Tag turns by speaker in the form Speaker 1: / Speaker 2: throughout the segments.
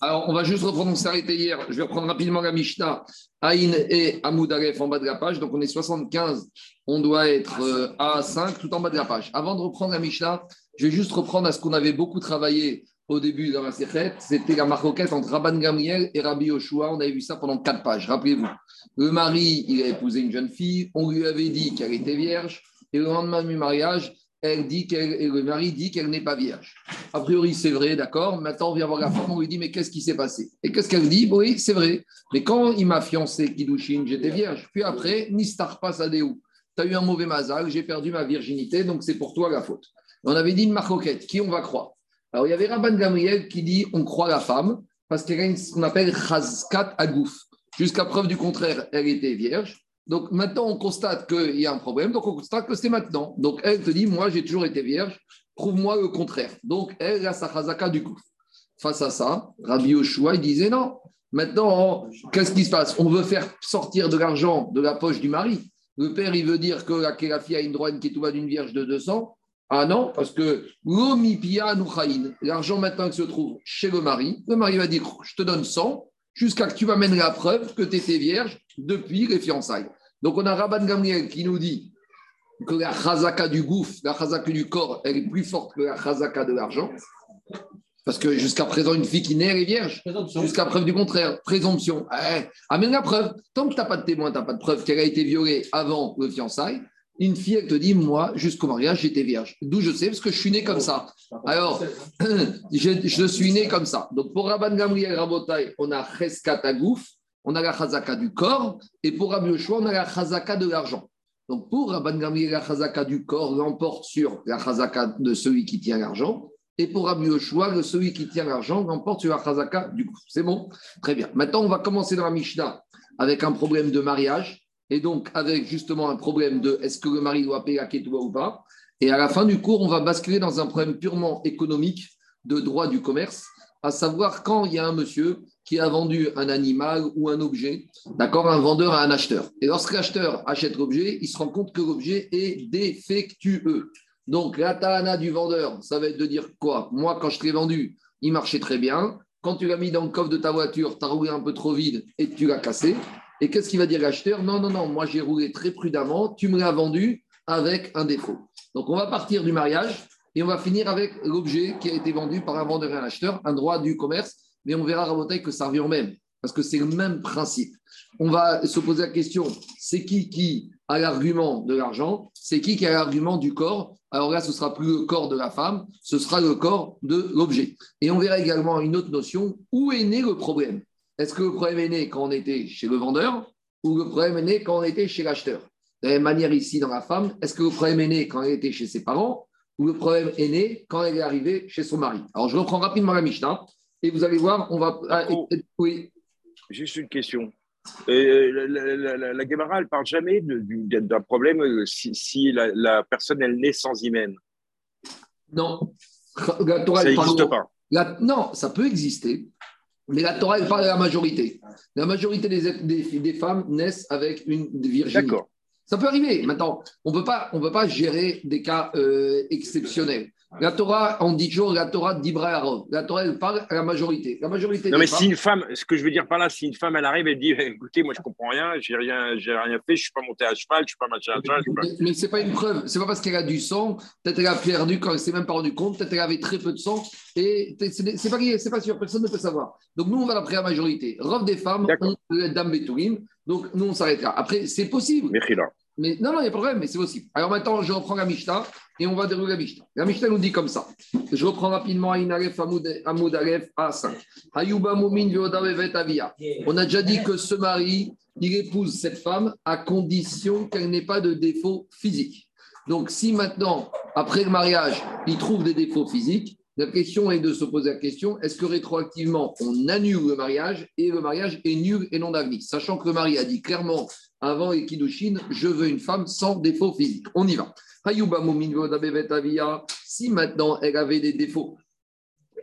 Speaker 1: Alors, on va juste reprendre, on s'est arrêté hier. Je vais reprendre rapidement la Mishnah, Aïn et Amoud en bas de la page. Donc, on est 75, on doit être euh, à 5 tout en bas de la page. Avant de reprendre la Mishnah, je vais juste reprendre à ce qu'on avait beaucoup travaillé au début dans la Sechet. C'était la maroquette entre Rabban Gamriel et Rabbi Yoshua. On avait vu ça pendant 4 pages. Rappelez-vous, le mari, il a épousé une jeune fille. On lui avait dit qu'elle était vierge. Et le lendemain du mariage, elle dit qu'elle, le mari dit qu'elle n'est pas vierge. A priori, c'est vrai, d'accord. Maintenant, on vient voir la femme, on lui dit, mais qu'est-ce qui s'est passé? Et qu'est-ce qu'elle dit? Oui, c'est vrai. Mais quand il m'a fiancé Kidouchine, j'étais vierge. Puis après, Nistar pas Sadéou. Tu as eu un mauvais mazal, j'ai perdu ma virginité, donc c'est pour toi la faute. On avait dit une marcoquette, qui on va croire? Alors, il y avait Rabban Gamriel qui dit, on croit la femme, parce qu'elle a ce qu'on appelle Chazkat Agouf. Jusqu'à preuve du contraire, elle était vierge. Donc maintenant, on constate qu'il y a un problème, donc on constate que c'est maintenant. Donc elle te dit, moi j'ai toujours été vierge, prouve-moi le contraire. Donc elle a sa chazaka du coup. Face à ça, Rabbi Yoshua, il disait non. Maintenant, qu'est-ce qui se passe? On veut faire sortir de l'argent de la poche du mari. Le père, il veut dire que la, fille a une droite qui tout d'une vierge de 200. Ah non, parce que l'argent maintenant qui se trouve chez le mari, le mari va dire, je te donne 100, jusqu'à ce que tu m'amènes la preuve que tu étais vierge depuis les fiançailles. Donc on a Rabban Gamriel qui nous dit que la chazaka du gouffre, la chazaka du corps, elle est plus forte que la chazaka de l'argent. Parce que jusqu'à présent, une fille qui naît, elle est vierge. Jusqu'à preuve du contraire. Présomption. Eh, amène la preuve. Tant que tu n'as pas de témoin, tu n'as pas de preuve qu'elle a été violée avant le fiançailles, une fille, elle te dit, moi, jusqu'au mariage, j'étais vierge. D'où je sais, parce que je suis né comme ça. Alors, je, suis né comme ça. Donc, pour Rabban Gamriel Rabotai, on a Cheskatagouf, on a la chazaka du corps, et pour Rabbi Yoshua, on a la chazaka de l'argent. Donc, pour Rabban Gamriel, la chazaka du corps l'emporte sur la chazaka de celui qui tient l'argent, et pour Rabbi Yoshua, celui qui tient l'argent l'emporte sur la chazaka du corps. C'est bon? Très bien. Maintenant, on va commencer dans la Mishnah avec un problème de mariage et donc avec justement un problème de est-ce que le mari doit payer la ketouba ou pas. Et à la fin du cours, on va basculer dans un problème purement économique de droit du commerce, à savoir quand il y a un monsieur qui a vendu un animal ou un objet, d'accord, un vendeur à un acheteur. Et lorsque l'acheteur achète l'objet, il se rend compte que l'objet est défectueux. Donc la du vendeur, ça va être de dire quoi? Moi, quand je l'ai vendu, il marchait très bien. Quand tu l'as mis dans le coffre de ta voiture, tu as roulé un peu trop vide et tu l'as cassé. Et qu'est-ce qu'il va dire l'acheteur Non, non, non, moi j'ai roulé très prudemment, tu me l'as vendu avec un défaut. Donc on va partir du mariage et on va finir avec l'objet qui a été vendu par un vendeur et un acheteur, un droit du commerce, mais on verra Rabotai que ça revient au même, parce que c'est le même principe. On va se poser la question, c'est qui qui a l'argument de l'argent? C'est qui qui a l'argument du corps? Alors là, ce sera plus le corps de la femme, ce sera le corps de l'objet. Et on verra également une autre notion, où est né le problème? Est-ce que le problème est né quand on était chez le vendeur ou le problème est né quand on était chez l'acheteur? De la même manière ici dans la femme, est-ce que le problème est né quand elle était chez ses parents ou le problème est né quand elle est arrivée chez son mari? Alors je reprends rapidement la Mishnah et vous allez voir, on va.
Speaker 2: Ah, oui. Juste une question. Euh, la, la, Gemara, elle ne parle jamais d'un problème euh, si, la, personne, elle naît sans hymen.
Speaker 1: Non.
Speaker 2: ça n'existe pas.
Speaker 1: non, ça peut exister. Mais la Torah, elle parle de la majorité. La majorité des, des, femmes naissent avec une virginité. D'accord. Ça peut arriver. Maintenant, on ne peut pas gérer des cas euh, exceptionnels. La Torah, on dit toujours la Torah d'Ibrahim. La Torah, elle parle à la majorité. La majorité
Speaker 2: non, mais si une femme, ce que je veux dire par là, si une femme, elle arrive, elle dit écoutez, moi, je comprends rien, j'ai rien, j'ai rien fait, je suis pas monté à cheval, je suis pas machin à cheval.
Speaker 1: Mais, ce mais c'est pas une preuve. C'est pas parce qu'elle a du sang, peut-être qu'elle a perdu quand elle s'est même pas rendu compte, peut-être qu'elle avait très peu de sang. Et c'est pas, c'est pas sûr, personne ne peut savoir. Donc, nous, on va après la majorité. Rof des femmes, on, dame Betourim. Donc, nous, on s'arrête là. Après, c'est possible. Mais non, non, il n'y a pas de problème, mais c'est possible. Alors maintenant, je reprends la Mishnah et on va dérouler la Mishnah. La Mishnah nous dit comme ça. Je reprends rapidement Inaref Amoud Alef A5. Hayuba Moumin. On a déjà dit que ce mari, il épouse cette femme à condition qu'elle n'ait pas de défaut physique. Donc si maintenant, après le mariage, il trouve des défauts physiques, la question est de se poser la question est-ce que rétroactivement, on annule le mariage et le mariage est nul et non admis Sachant que le mari a dit clairement avant Ekidushin je veux une femme sans défaut physique. On y va. Si maintenant elle avait des défauts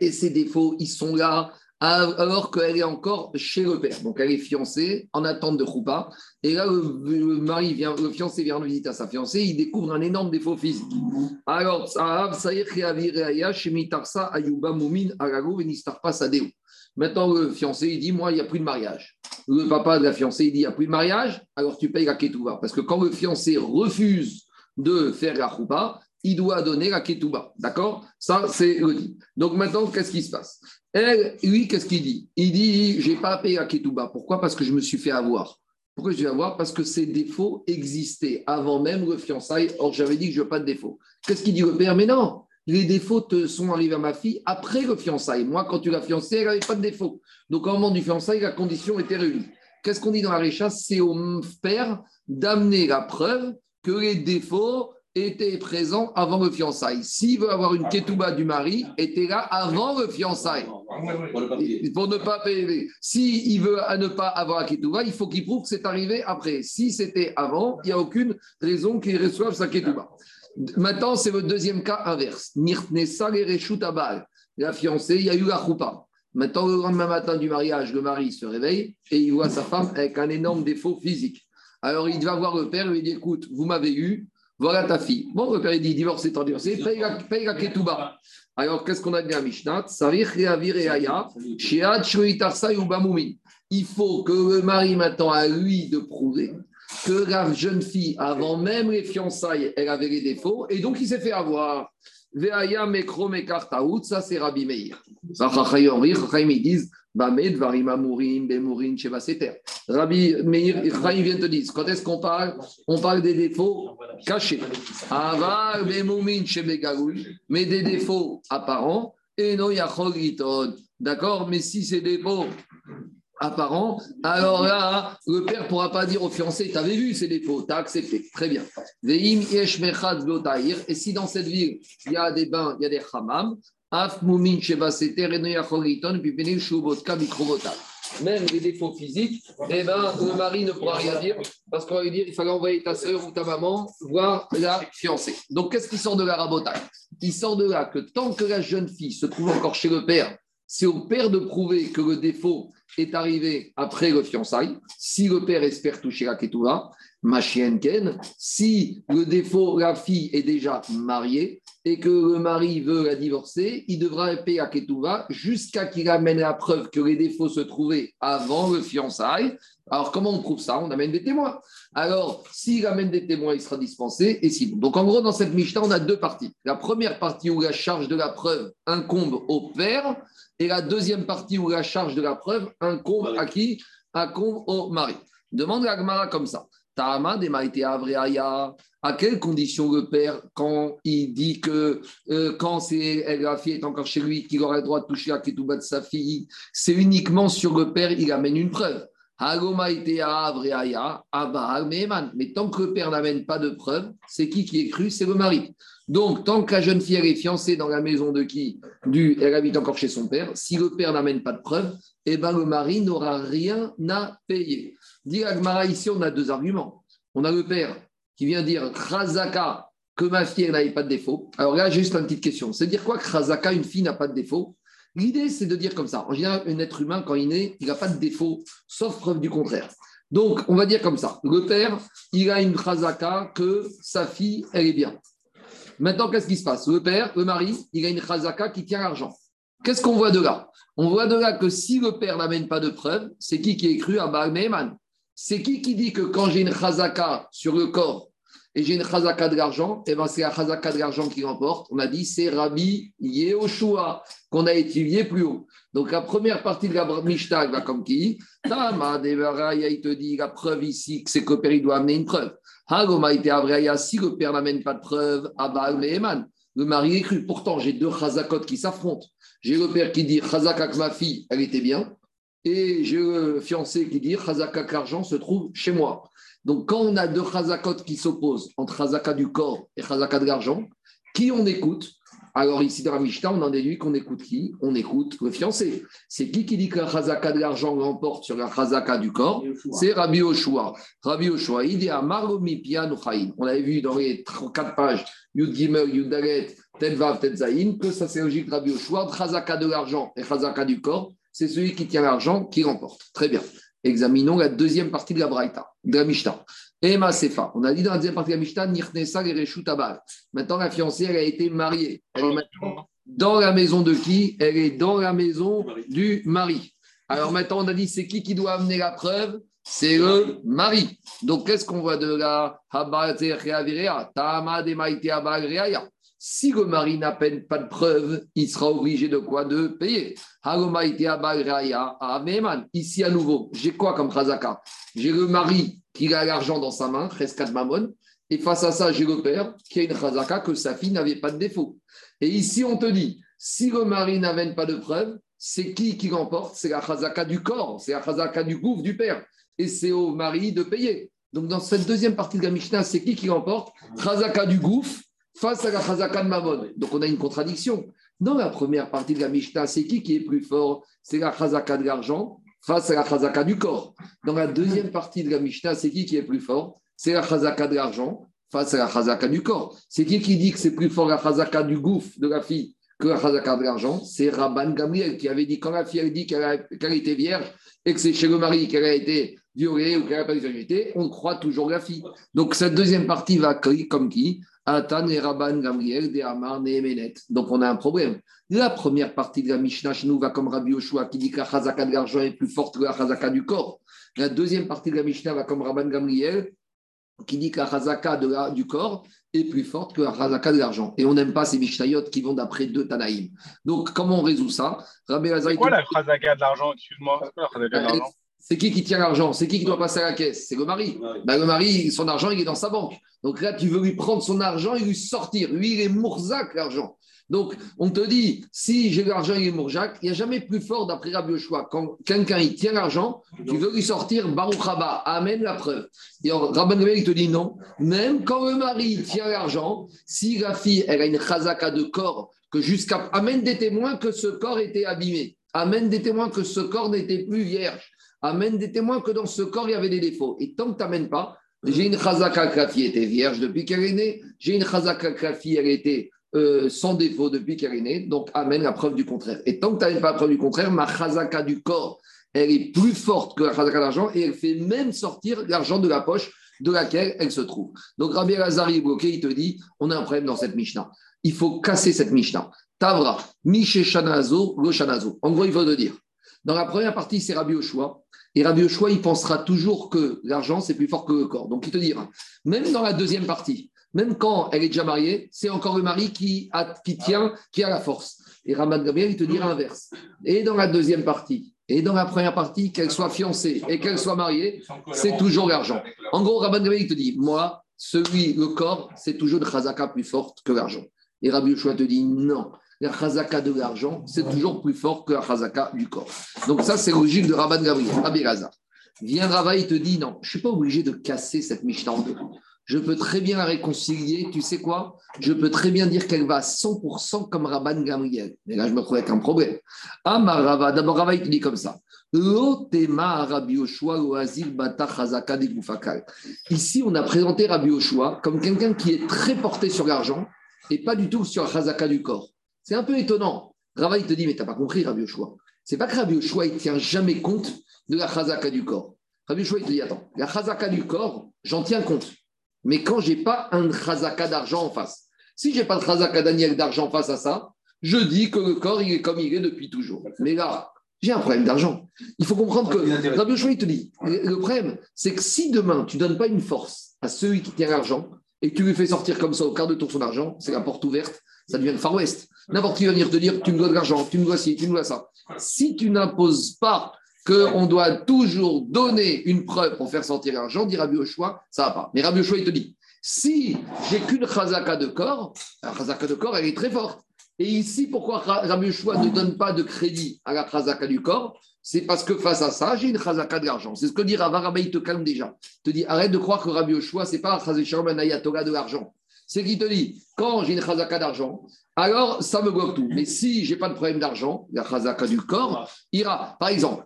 Speaker 1: et ces défauts, ils sont là alors qu'elle est encore chez le père. Donc elle est fiancée en attente de Choupa. Et là, le, mari vient, le fiancé vient visiter à sa fiancée, il découvre un énorme défaut physique. Alors, Maintenant, le fiancé, il dit Moi, il n'y a plus de mariage. Le papa de la fiancée, il dit Il n'y a plus de mariage, alors tu payes la ketouba. Parce que quand le fiancé refuse de faire la choupa, il doit donner la ketouba. D'accord? Ça, c'est le dit. Donc maintenant, qu'est-ce qui se passe? Elle, lui, qu'est-ce qu'il dit? Il dit J'ai pas payé la ketouba. Pourquoi? Parce que je me suis fait avoir. Pourquoi je vais avoir? Parce que ces défauts existaient avant même le fiançailles. Or, j'avais dit que je veux pas de défauts. Qu'est-ce qu'il dit le père? Mais non les défauts te sont arrivés à ma fille après le fiançailles. Moi, quand tu l'as fiancée, elle n'avait pas de défauts. Donc, au moment du fiançailles, la condition était réunie. Qu'est-ce qu'on dit dans la récha? C'est au père d'amener la preuve que les défauts étaient présents avant le fiançailles. S'il veut avoir une ketouba du mari, était là avant le fiançailles. Pour ne pas payer. S'il veut à ne pas avoir la ketouba, il faut qu'il prouve que c'est arrivé après. Si c'était avant, il n'y a aucune raison qu'il reçoive sa ketouba. Maintenant, c'est le deuxième cas inverse. La fiancée, il y a eu la choupa. Maintenant, le lendemain matin du mariage, le mari se réveille et il voit sa femme avec un énorme défaut physique. Alors, il va voir le père et lui dit Écoute, vous m'avez eu, voilà ta fille. Bon, le père, il dit Divorce étant divorcé, paye la, paye la ketouba. Alors, qu'est-ce qu'on a dit à Mishnah? Il faut que le mari, maintenant, à lui de prouver que la jeune fille, avant même les fiançailles, elle avait les défauts, et donc il s'est fait avoir. Veaya mekro mekartaout, ça c'est Rabbi Meir. Ils disent, Bamed varimamurim, bemurin, chevaseter. Rabbi Meir, Chaim vient te dire, quand est-ce qu'on parle On parle des défauts cachés. Avar, bemumin, chebegagoui, mais des défauts apparents, et non yachol D'accord? Mais si ces défauts apparent, alors là, le père ne pourra pas dire au fiancé, tu avais vu ces défauts, tu as accepté. Très bien. Et si dans cette ville, il y a des bains, il y a des hammams, même les défauts physiques, eh ben, le mari ne pourra rien dire parce qu'on va lui dire il fallait envoyer ta soeur ou ta maman voir la fiancée. Donc, qu'est-ce qui sort de la rabotage Il sort de là que tant que la jeune fille se trouve encore chez le père, c'est au père de prouver que le défaut est arrivé après le fiançailles, si le père espère toucher la ketouba, Ken, si le défaut, la fille est déjà mariée et que le mari veut la divorcer, il devra payer la ketouba jusqu'à qu'il amène la preuve que les défauts se trouvaient avant le fiançailles. Alors, comment on prouve ça? On amène des témoins. Alors, s'il amène des témoins, il sera dispensé. Et Donc, en gros, dans cette Mishnah, on a deux parties. La première partie où la charge de la preuve incombe au père et la deuxième partie où la charge de la preuve incombe à qui Incombe au mari. Demande la Gemara comme ça. Ta'ama des À quelles conditions le père, quand il dit que euh, quand la fille est encore chez lui, qu'il aurait le droit de toucher la ketouba de sa fille, c'est uniquement sur le père, il amène une preuve. Mais tant que le père n'amène pas de preuve, c'est qui qui est cru? C'est le mari. Donc, tant que la jeune fille est fiancée dans la maison de qui? Du, Elle habite encore chez son père. Si le père n'amène pas de preuve, eh ben, le mari n'aura rien à payer. Dit Agmara, ici, on a deux arguments. On a le père qui vient dire Khazaka, que ma fille n'avait pas de défaut. Alors là, juste une petite question. C'est dire quoi Khazaka, une fille n'a pas de défaut? L'idée, c'est de dire comme ça. En général, un être humain, quand il naît, il n'a pas de défaut, sauf preuve du contraire. Donc, on va dire comme ça. Le père, il a une Khazaka que sa fille, elle est bien. Maintenant, qu'est-ce qui se passe? Le père, le mari, il a une chazaka qui tient l'argent. Qu'est-ce qu'on voit de là? On voit de là que si le père n'amène pas de preuves, c'est qui qui est cru à Baal C'est qui qui dit que quand j'ai une chazaka sur le corps et j'ai une chazaka de l'argent, et eh ben c'est la chazaka de l'argent qui remporte. On a dit c'est Rabbi Yehoshua qu'on a étudié plus haut. Donc la première partie de la Mishnah va comme qui? Tama il te dit la preuve ici que c'est que le père doit amener une preuve si le père n'amène pas de preuve, Abal Eman, le mari est cru. Pourtant, j'ai deux chazakot qui s'affrontent. J'ai le père qui dit chazaka que ma fille, elle était bien. Et j'ai le fiancé qui dit chazaka l'argent se trouve chez moi. Donc, quand on a deux chazakot qui s'opposent entre chazaka du corps et chazaka de l'argent, qui on écoute? Alors ici dans la Mishnah, on en déduit qu'on écoute qui? On écoute le fiancé. C'est qui qui dit que la chazaka de l'argent l'emporte sur la chazaka du corps? C'est Rabbi Oshua. Rabbi Oshua, il dit à Maromi On avait vu dans les quatre pages, Yud Gimel, Yud Dalet, Vav, Zayin, que ça c'est logique Rabbi Oshua, chazaka de l'argent et chazaka du corps, c'est celui qui tient l'argent qui remporte. Très bien. Examinons la deuxième partie de la Braïta, de la Mishnah. Emma Sefa. On a dit dans la deuxième partie de la Mishnah, Nirnesa Maintenant, la fiancée, elle a été mariée. Elle est maintenant dans la maison de qui? Elle est dans la maison du mari. Alors maintenant, on a dit, c'est qui qui doit amener la preuve? C'est le mari. Donc, qu'est-ce qu'on voit de la si le mari n'a pas de preuve, il sera obligé de quoi De payer? Ici à nouveau, j'ai quoi comme chazaka? J'ai le mari qui a l'argent dans sa main, Reskat Mamon, et face à ça, j'ai le père qui a une chazaka que sa fille n'avait pas de défaut. Et ici, on te dit, si le mari n'avait pas de preuve, c'est qui qui l'emporte? C'est la chazaka du corps, c'est la chazaka du gouffre du père. Et c'est au mari de payer. Donc, dans cette deuxième partie de la Mishnah, c'est qui qui l'emporte? Chazaka du gouffre face à la Chazaka de Mamon. Donc on a une contradiction. Dans la première partie de la Mishnah, c'est qui qui est plus fort? C'est la Chazaka de l'argent face à la Chazaka du corps. Dans la deuxième partie de la Mishnah, c'est qui qui est plus fort? C'est la Chazaka de l'argent face à la Chazaka du corps. C'est qui qui dit que c'est plus fort la Chazaka du gouffre de la fille que la Chazaka de l'argent? C'est Rabban Gamliel qui avait dit quand la fille a dit qu'elle était vierge et que c'est chez le mari qu'elle a été violée ou qu'elle n'a pas été on croit toujours la fille. Donc cette deuxième partie va comme qui? Atan et Rabban Gamriel, de Amar, Donc on a un problème. La première partie de la Mishnah chez nous va comme Rabbi Yoshua qui dit que la chazaka de l'argent est plus forte que la chazaka du corps. La deuxième partie de la Mishnah va comme Rabban Gamriel qui dit que la chazaka de du corps est plus forte que la chazaka de l'argent. Et on n'aime pas ces Mishnayot qui vont d'après deux Tanaïm. Donc comment on résout ça?
Speaker 3: C'est quoi la chazaka de l'argent? Excuse-moi.
Speaker 1: C'est qui qui tient l'argent? C'est qui qui doit passer à la caisse? C'est le mari. Ben, le mari, son argent, il est dans sa banque. Donc là, tu veux lui prendre son argent et lui sortir. Lui, il est mourzac, l'argent. Donc, on te dit, si j'ai l'argent, il est mourzac, il n'y a jamais plus fort d'après Rabbi Yoshua. Quand quelqu'un, il tient l'argent, tu veux lui sortir, Baruch Haba, amène la preuve. Et Rabbi il te dit non. Même quand le mari tient l'argent, si la fille, elle a une chazaka de corps, que jusqu'à, amène des témoins que ce corps était abîmé. Amène des témoins que ce corps n'était plus vierge amène des témoins que dans ce corps, il y avait des défauts. Et tant que tu n'amènes pas, j'ai une chazaka que la était vierge depuis qu'elle est née, j'ai une chazaka que elle était euh, sans défaut depuis qu'elle est née, donc amène la preuve du contraire. Et tant que tu n'amènes pas la preuve du contraire, ma chazaka du corps, elle est plus forte que la chazaka d'argent et elle fait même sortir l'argent de la poche de laquelle elle se trouve. Donc Rabbi Lazari est bloqué, il te dit, on a un problème dans cette Mishnah. Il faut casser cette Mishnah. Tavra, Miché Shanazo, Lo Shanazo. En gros, il faut te dire. Dans la première partie, c'est Rabbi Oshua. Et Rabbi Yoshua, il pensera toujours que l'argent, c'est plus fort que le corps. Donc, il te dira, même dans la deuxième partie, même quand elle est déjà mariée, c'est encore le mari qui, a, qui tient, qui a la force. Et Ramad Gabriel, il te dira l'inverse. Et dans la deuxième partie, et dans la première partie, qu'elle soit fiancée et qu'elle soit mariée, c'est toujours l'argent. En gros, Ramad Gabriel, il te dit, moi, celui, le corps, c'est toujours une chazaka plus forte que l'argent. Et Rabbi Yoshua te dit, non, la chazaka de l'argent, c'est toujours plus fort que la chazaka du corps. Donc ça, c'est logique de Rabban Gabriel, Rabbi Raza. Vient Rava, il te dit, non, je ne suis pas obligé de casser cette Mishnah en deux. Je peux très bien la réconcilier, tu sais quoi? Je peux très bien dire qu'elle va à 100% comme Rabban Gamriel. Mais là, je me trouve avec un problème. Ah, Rava, d'abord Rava, il te dit comme ça. Ici, on a présenté Rabbi Oshua comme quelqu'un qui est très porté sur l'argent et pas du tout sur la chazaka du corps. C'est un peu étonnant. Rava, il te dit, mais tu n'as pas compris, Rabbi Yoshua. C'est pas que Rabbi Yoshua, il ne tient jamais compte de la chazaka du corps. Rabbi Yoshua, il te dit, attends, la chazaka du corps, j'en tiens compte. Mais quand je n'ai pas un chazaka d'argent en face, si je n'ai pas de chazaka Daniel d'argent face à ça, je dis que le corps, il est comme il est depuis toujours. Mais là, j'ai un problème d'argent. Il faut comprendre que Rabbi Yoshua, il te dit, le problème, c'est que si demain, tu ne donnes pas une force à celui qui tient l'argent, et tu lui fais sortir comme ça au quart de tour son argent, c'est la porte ouverte, ça devient le Far West. N'importe qui va venir te dire tu me dois de l'argent, tu me dois ci, tu me dois ça. Si tu n'imposes pas qu'on doit toujours donner une preuve pour faire sortir l'argent, dit Rabbi Oshua, ça va pas. Mais Rabbi Oshua, il te dit si j'ai qu'une chazaka de corps, la chazaka de corps, elle est très forte. Et ici, pourquoi Rabbi Oshua ne donne pas de crédit à la chazaka du corps? C'est parce que face à ça, j'ai une chazaka de l'argent. C'est ce que dit Rava il te calme déjà. Il te dit arrête de croire que Rabbi Oshua, ce n'est pas un de l'argent c'est qu'il te dit, quand j'ai une chazaka d'argent, alors ça me bloque tout. Mais si je n'ai pas de problème d'argent, la chazaka du corps ira. Par exemple,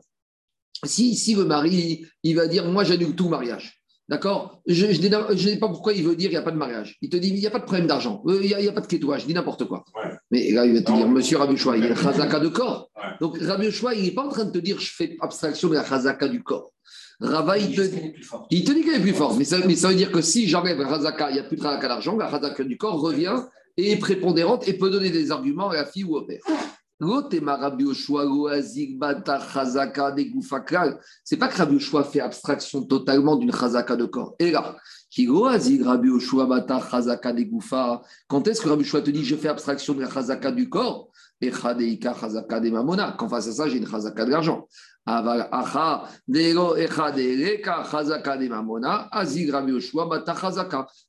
Speaker 1: si, si le mari, il va dire, moi j'annule tout mariage. D'accord? Je ne sais pas pourquoi il veut dire qu'il n'y a pas de mariage. Il te dit, il n'y a pas de problème d'argent. Euh, il n'y a, pas de kétouage. Je dis n'importe quoi. Mais Mais là, il va te dire, monsieur Rabbi Choua, il y a chazaka de corps. Donc, Rabbi Choua, il n'est pas en train de te dire, je fais abstraction de la chazaka du corps. Rava, il te, il te dit qu'elle est plus forte. Mais ça, mais ça, veut dire que si j'enlève la chazaka, il n'y a plus de chazaka d'argent, la chazaka du corps revient et est prépondérante et peut donner des arguments à la fille ou au père. C'est pas que Rabbi Yoshua fait abstraction totalement d'une chazaka de corps. Et là, quand est-ce que Rabbi Yoshua te dit je fais abstraction de la chazaka du corps? Et Quand face à ça, j'ai une chazaka de l'argent.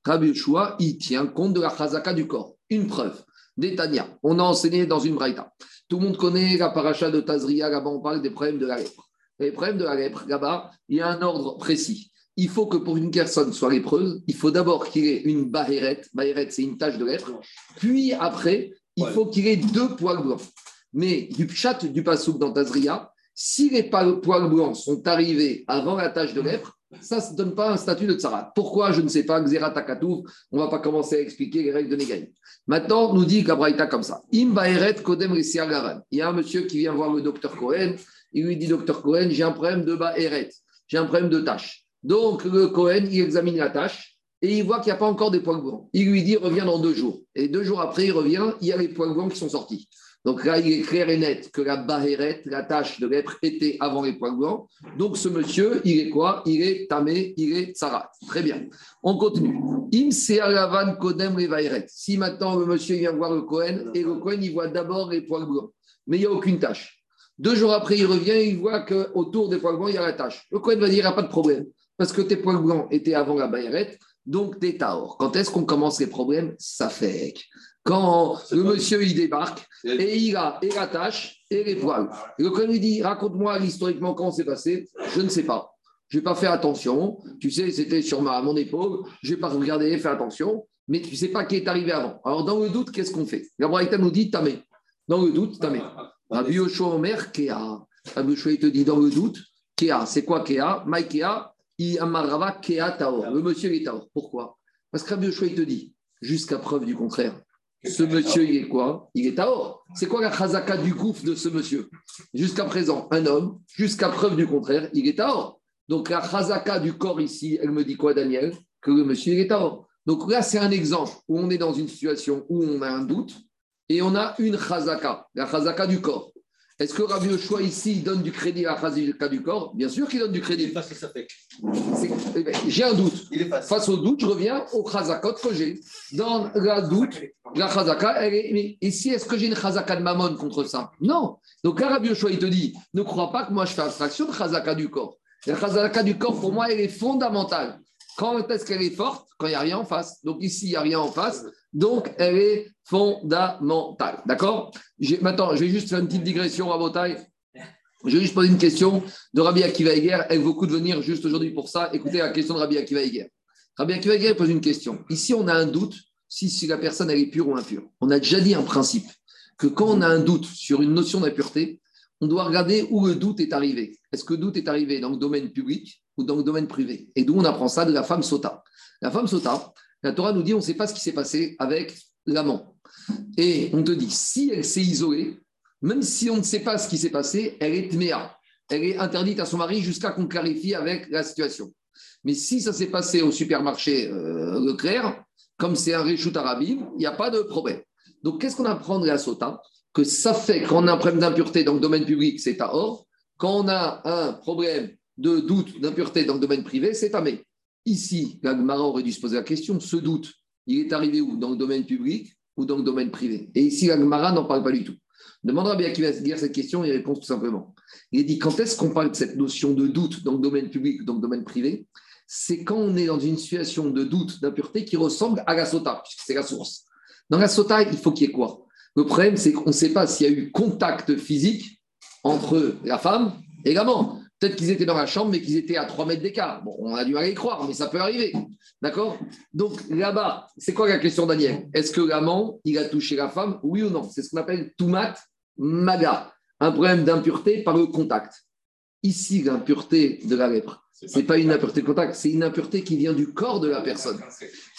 Speaker 1: Rabbi Yoshua, il tient compte de la chazaka du corps. Une preuve. Détania, on a enseigné dans une braïta. Tout le monde connaît la paracha de Tazria, là-bas on parle des problèmes de la lèpre. Les problèmes de la lèpre, là-bas, il y a un ordre précis. Il faut que pour une personne soit lépreuse, il faut d'abord qu'il ait une bahérette. Bahérette, c'est une tache de lèpre. Puis après, il faut qu'il ait deux poils blancs. Mais du chat du pasouk dans Tazria, si les poils blancs sont arrivés avant la tache de lèpre, ça ne donne pas un statut de tsarat. Pourquoi Je ne sais pas. Xera Takatouf, on ne va pas commencer à expliquer les règles de Negaï. Maintenant, nous dit Gabraïta comme ça. Im Kodem Il y a un monsieur qui vient voir le docteur Cohen. Il lui dit Docteur Cohen, j'ai un problème de Baeret. J'ai un problème de tâche. Donc, le Cohen, il examine la tâche et il voit qu'il n'y a pas encore des poils blancs. Il lui dit reviens dans deux jours. Et deux jours après, il revient, il y a les poils blancs qui sont sortis. Donc là, il est clair et net que la bahérette, la tâche de lèpre, était avant les poils blancs. Donc ce monsieur, il est quoi? Il est tamé, il est tsarat. Très bien. On continue. Im kodem Si maintenant le monsieur vient voir le Cohen, et le Cohen, il voit d'abord les poils blancs, mais il n'y a aucune tâche. Deux jours après, il revient, il voit qu'autour des poils blancs, il y a la tâche. Le Cohen va dire, il n'y a pas de problème, parce que tes poils blancs étaient avant la bahérette, donc t'es taor. Quand est-ce qu'on commence les problèmes? Ça fait quand le monsieur il débarque et il a et la tâche et les poils. le Cohen lui dit raconte-moi historiquement comment c'est passé. Je ne sais pas. Je n'ai pas fait attention. Tu sais, c'était sur ma, mon épaule. Je n'ai pas regardé, fait attention. Mais tu ne sais pas qui est arrivé avant. Alors, dans le doute, qu'est-ce qu'on fait? La Braïta nous dit tamé. Dans le doute, tamé. Rabbi Yoshua Omer, Kea. Rabbi Yoshua, il te dit dans le doute, Kea. C'est quoi Kea? Maïkea, Iamarava Kea Taor. Le monsieur est Taor. Pourquoi? Parce que Rabbi Yoshua, il te dit, jusqu'à preuve du contraire, ce monsieur, il est quoi? Il est Taor. C'est quoi la chazaka du gouffre de ce monsieur? Jusqu'à présent, un homme, jusqu'à preuve du contraire, il est Taor. Donc la chazaka du corps ici, elle me dit quoi, Daniel? Que le monsieur, il est Taor. Donc là, c'est un exemple où on est dans une situation où on a un doute et on a une chazaka, la chazaka du corps. Est-ce que Rabbi Yoshua ici donne du crédit à la du corps Bien sûr qu'il donne du crédit. Eh ben, j'ai un doute. Face au doute, je reviens au chazakot que j'ai. Dans la doute, la chazaka, elle est. ici, est-ce que j'ai une chazaka de mammon contre ça? Non. Donc là, Rabbi Yoshua, il te dit ne crois pas que moi je fais abstraction de chazaka du corps. La chazaka du corps, pour moi, elle est fondamentale. Quand est-ce qu'elle est forte? Quand il n'y a rien en face. Donc ici, il n'y a rien en face. Donc, elle est fondamentale. D'accord? Maintenant, je vais juste faire une petite digression à tailles. Je vais juste poser une question de Rabbi Akiva Eger. Elle vaut beaucoup de venir juste aujourd'hui pour ça. Écoutez la question de Rabbi Akiva Eger. Rabbi Akiva Eger pose une question. Ici, on a un doute si, si la personne elle est pure ou impure. On a déjà dit un principe que quand on a un doute sur une notion d'impureté, on doit regarder où le doute est arrivé. Est-ce que le doute est arrivé dans le domaine public ou dans le domaine privé? Et d'où on apprend ça? De la femme sota. La femme sota, la Torah nous dit on ne sait pas ce qui s'est passé avec l'amant. Et on te dit, si elle s'est isolée, même si on ne sait pas ce qui s'est passé, elle est tméa. Elle est interdite à son mari jusqu'à qu'on clarifie avec la situation. Mais si ça s'est passé au supermarché euh, Leclerc, comme c'est un réchout arabie, il n'y a pas de problème. Donc, qu'est-ce qu'on apprend de la sota? Que ça fait, quand on a un problème d'impureté dans le domaine public, c'est à or. Quand on a un problème de doute, d'impureté dans le domaine privé, c'est à mais. Ici, la aurait dû se poser la question, ce doute, il est arrivé où? Dans le domaine public ou dans le domaine privé? Et ici, la n'en parle pas du tout. Demandera bien qui va se dire cette question, il répond tout simplement. Il dit quand est-ce qu'on parle de cette notion de doute dans le domaine public ou dans le domaine privé? C'est quand on est dans une situation de doute, d'impureté qui ressemble à la sota, puisque c'est la source. Dans la sota, il faut qu'il y ait quoi? Le problème, c'est qu'on ne sait pas s'il y a eu contact physique entre la femme et l'amant. Peut-être qu'ils étaient dans la chambre, mais qu'ils étaient à 3 mètres d'écart. Bon, on a du mal y croire, mais ça peut arriver. D'accord? Donc là-bas, c'est quoi la question, Daniel? Est-ce que l'amant, il a touché la femme? Oui ou non? C'est ce qu'on appelle tumat maga, un problème d'impureté par le contact. Ici, l'impureté de la lèpre, ce n'est pas une impureté de contact, c'est une impureté qui vient du corps de la personne.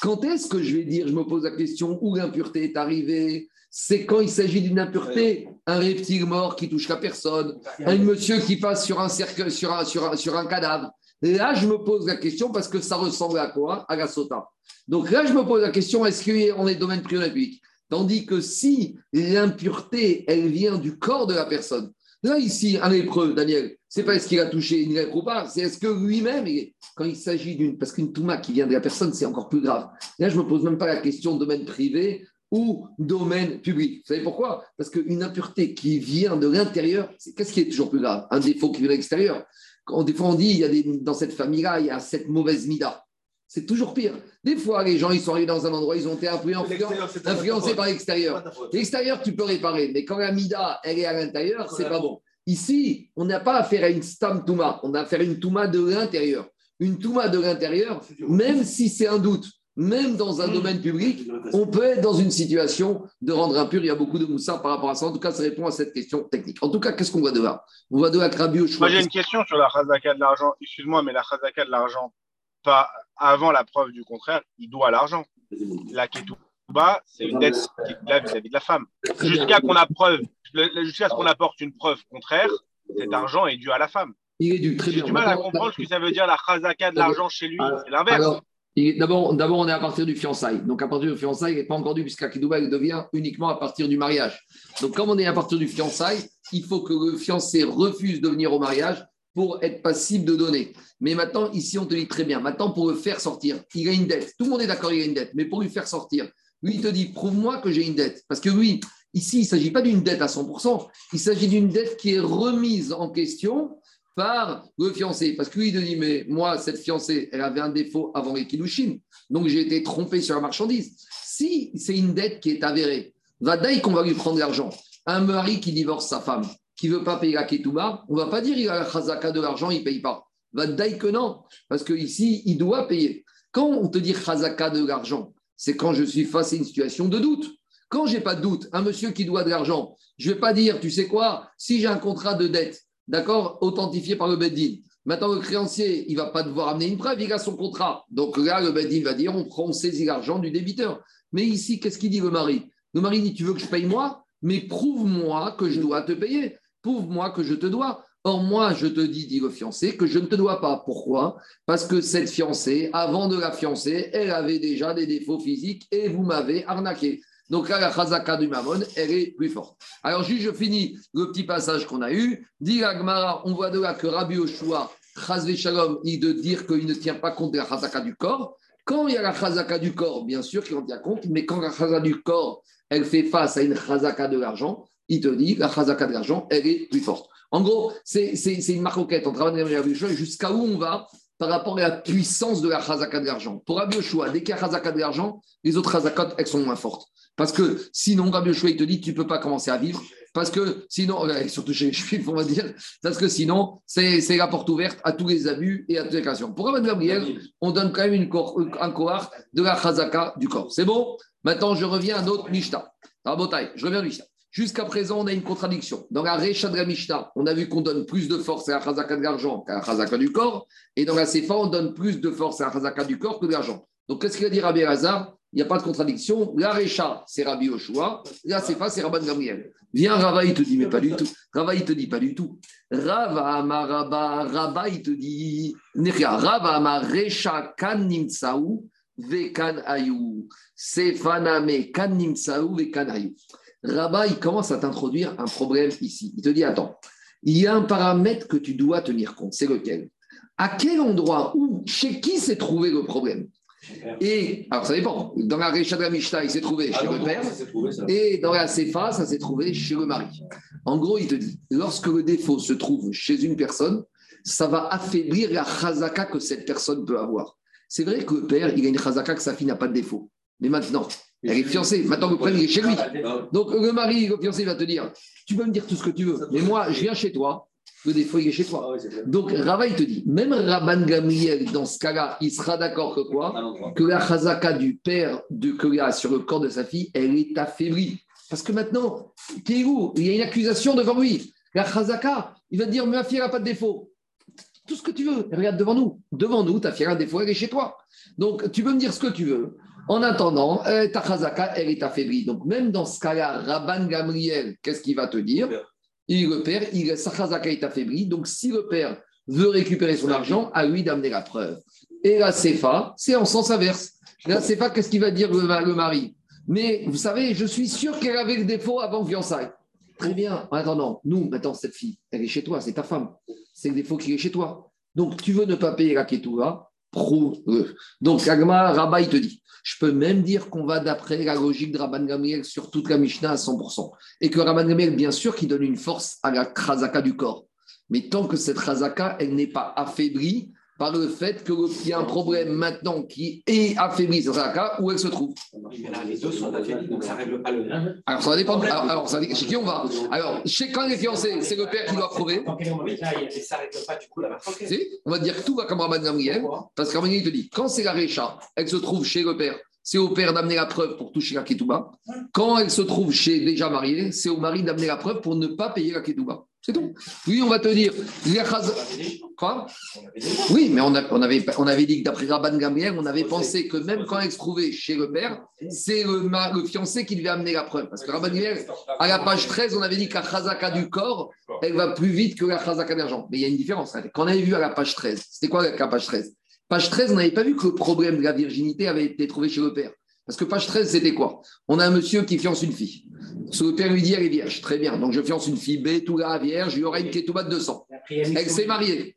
Speaker 1: Quand est-ce que je vais dire, je me pose la question, où l'impureté est arrivée? C'est quand il s'agit d'une impureté, un reptile mort qui touche la personne, un monsieur qui passe sur un, cercle, sur un, sur un, sur un cadavre. Là, je me pose la question parce que ça ressemble à quoi? À la sota. Donc là, je me pose la question est-ce qu'on est domaine privé public Tandis que si l'impureté, elle vient du corps de la personne, Là, ici, un lépreux, Daniel, c'est pas est-ce qu'il a touché une lèpre ou pas, c'est est-ce que lui-même, quand il s'agit d'une. Parce qu'une touma qui vient de la personne, c'est encore plus grave. Là, je ne me pose même pas la question de domaine privé ou domaine public. Vous savez pourquoi? Parce qu'une impureté qui vient de l'intérieur, qu'est-ce qui est toujours plus grave? Un défaut qui vient de l'extérieur. Quand des fois on dit, il y a des, dans cette famille-là, il y a cette mauvaise mida c'est toujours pire. Des fois, les gens, ils sont arrivés dans un endroit, ils ont été influencés par l'extérieur. L'extérieur, tu peux réparer, mais quand la mida, elle est à l'intérieur, c'est pas bon. Ici, on n'a pas affaire à une stam touma, on a affaire à une touma de l'intérieur. Une touma de l'intérieur, même si c'est un doute, même dans un domaine public, on peut être dans une situation de rendre impur. Il y a beaucoup de moussa par rapport à ça. En tout cas, ça répond à cette question technique. En tout cas, qu'est-ce qu'on voit de là On voit de là Krabi au
Speaker 3: Moi, j'ai une question sur la chazaka de l'argent. Excuse-moi, mais la chazaka de l'argent, pas avant la preuve du contraire, il doit l'argent. La ketouba, c'est une dette qu'il a vis-à-vis de la femme. Jusqu'à qu'on preuve, jusqu'à ce qu'on apporte une preuve contraire, cet argent est dû à la femme.
Speaker 1: Il est dû, très
Speaker 3: J'ai du mal à comprendre ce que ça veut dire la chazaka de l'argent chez lui. C'est l'inverse.
Speaker 1: D'abord, d'abord, on est à partir du fiançailles. Donc, à partir du fiançailles, il n'est pas encore dû, puisqu'à il devient uniquement à partir du mariage. Donc, comme on est à partir du fiançailles, il faut que le fiancé refuse de venir au mariage pour être passible de donner. Mais maintenant, ici, on te dit très bien. Maintenant, pour le faire sortir, il a une dette. Tout le monde est d'accord, il a une dette. Mais pour lui faire sortir, lui, il te dit, prouve-moi que j'ai une dette. Parce que oui, ici, il ne s'agit pas d'une dette à 100%. Il s'agit d'une dette qui est remise en question par le fiancé. Parce que lui, il dit, mais moi, cette fiancée, elle avait un défaut avant les Kilushin. Donc, j'ai été trompé sur la marchandise. Si c'est une dette qui est avérée, va d'ailleurs qu'on va lui prendre l'argent. Un mari qui divorce sa femme, qui veut pas payer la ketouba, on va pas dire il a la chazaka de l'argent, il paye pas. Va dire que non, parce qu'ici, il doit payer. Quand on te dit chazaka de l'argent, c'est quand je suis face à une situation de doute. Quand j'ai pas de doute, un monsieur qui doit de l'argent, je vais pas dire, tu sais quoi, si j'ai un contrat de dette, d'accord, authentifié par le Beddin, maintenant le créancier, il ne va pas devoir amener une preuve, il a son contrat. Donc là, le Beddin va dire, on prend, on saisit l'argent du débiteur. Mais ici, qu'est-ce qu'il dit le mari? Le mari dit, tu veux que je paye moi? Mais prouve-moi que je dois te payer prouve-moi que je te dois. Or, moi, je te dis, dit le fiancé, que je ne te dois pas. Pourquoi? Parce que cette fiancée, avant de la fiancer, elle avait déjà des défauts physiques et vous m'avez arnaqué. Donc là, la chazaka du mamon, elle est plus forte. Alors, juste, je finis le petit passage qu'on a eu. Dit Agmara, on voit de là que Rabbi Oshua, Chazve Shalom, il de dire qu'il ne tient pas compte de la chazaka du corps. Quand il y a la chazaka du corps, bien sûr qu'il en tient compte, mais quand la chazaka du corps, elle fait face à une chazaka de l'argent, il te dit la chazaka de l'argent, elle est plus forte. En gros, c'est une maroquette entre Rabbi Yoshua jusqu'à où on va par rapport à la puissance de la chazaka de l'argent. Pour Rabbi Yoshua, dès qu'il y a chazaka de l'argent, les autres chazakot, elles sont moins fortes. Parce que sinon, Rabbi Yoshua, il te dit tu ne peux pas commencer à vivre. Parce que sinon, surtout chez les juifs, on va dire, parce que sinon, c'est la porte ouverte à tous les abus et à toutes les créations. Pour Rabbi Gabriel, on donne quand même une un kohar de la chazaka du corps. C'est bon? Maintenant, je reviens à notre Mishnah. Je reviens à Mishnah. Jusqu'à présent, on a une contradiction. Dans la Recha de la Mishnah, on a vu qu'on donne plus de force à la Chazaka de l'argent qu'à la Chazaka du corps. Et dans la Sefa, on donne plus de force à la Chazaka du corps que de l'argent. Donc, qu'est-ce qu'il a dit Rabbi Hazar Il n'y a pas de contradiction. La Recha, c'est Rabbi Oshua. La Sefa, c'est Rabban Gabriel. Viens, Rava, il te dit, mais pas du tout. Rava, il te dit, pas du tout. Rava, Maraba, Rava, il te dit, Rava, ma Recha, kan nimtsaou, vekan ayou. Sefaname, kan nimtsaou, vekan ayou. Rabat, il commence à t'introduire un problème ici. Il te dit, attends, il y a un paramètre que tu dois tenir compte. C'est lequel? À quel endroit, où, chez qui s'est trouvé le problème? Et alors ça dépend. Dans la Récha de la Mishnah, il s'est trouvé chez ah le père. et dans la Sefa, ça s'est trouvé chez le mari. En gros, il te dit lorsque le défaut se trouve chez une personne, ça va affaiblir la chazaka que cette personne peut avoir. C'est vrai que le père, il a une chazaka que sa fille n'a pas de défaut. Mais maintenant, elle est fiancée. Maintenant, le problème, il est chez lui. Donc, le mari, le fiancé, va te dire Tu peux me dire tout ce que tu veux, mais moi, je viens chez toi. Le défaut, il est chez toi. Ah Donc, Rava, il te dit Même Rabban Gamriel, dans ce cas-là, il sera d'accord que quoi? Que la chazaka du père de Koya sur le corps de sa fille, elle est affaiblie. Parce que maintenant, il y a une accusation devant lui. La chazaka, il va te dire Ma fille n'a pas de défaut tout ce que tu veux. Regarde devant nous. Devant nous, ta fille a un défaut, elle est chez toi. Donc, tu peux me dire ce que tu veux. En attendant, euh, ta chazaka, elle est affaiblie. Donc, même dans ce cas-là, Rabban Gamriel, qu'est-ce qu'il va te dire Il le père, il, sa chazaka est affaiblie. Donc, si le père veut récupérer son argent, à lui d'amener la preuve. Et la CFA, c'est en sens inverse. La CFA, qu'est-ce qu'il va dire le, le mari? Mais vous savez, je suis sûr qu'elle avait le défaut avant fiançailles. Très bien. En attendant, nous, maintenant, cette fille, elle est chez toi, c'est ta femme. C'est le défaut qui est chez toi. Donc, tu veux ne pas payer la Ketouva, prouve-le. Donc, Agma, Rabba, il te dit je peux même dire qu'on va d'après la logique de Rabban Gamriel sur toute la Mishnah à 100%. Et que Rabban Gamriel, bien sûr, qui donne une force à la Khazaka du corps. Mais tant que cette Khazaka, elle n'est pas affaiblie, par le fait qu'il y a un problème maintenant qui est affaibli sur cas où elle se trouve.
Speaker 4: les deux sont affaiblis, donc ça ne règle pas le.
Speaker 1: Alors ça dépend. Alors, ça, chez qui on va? Alors, chez quand les fiancés, c'est le père qui doit prouver.
Speaker 4: Ne pas du coup la
Speaker 1: On va dire que tout va comme Rabban Gamriel, parce que Rabban te dit quand c'est la Récha, elle se trouve chez le père. C'est au père d'amener la preuve pour toucher la ketouba. Quand elle se trouve chez déjà mariée, c'est au mari d'amener la preuve pour ne pas payer la ketouba. C'est tout. Oui, on va te dire. Quoi Oui, mais on, avait, on avait dit que d'après Rabban Gamriel, on avait pensé que même quand elle se trouvait chez le père, c'est le, fiancé qui devait amener la preuve. Parce que Rabban Gamriel, à la page 13, on avait dit que la chazaka du corps, elle va plus vite que la chazaka d'argent. Mais il y a une différence. Quand on avait vu à la page 13, c'était quoi la page 13 Page 13, on n'avait pas vu que le problème de la virginité avait été trouvé chez le père. Parce que page 13, c'était quoi? On a un monsieur qui fiance une fille. Le père lui dit, elle est vierge. Très bien. Donc, je fiance une fille B, tout la vierge, il y aura une ketouba de 200. Elle s'est mariée.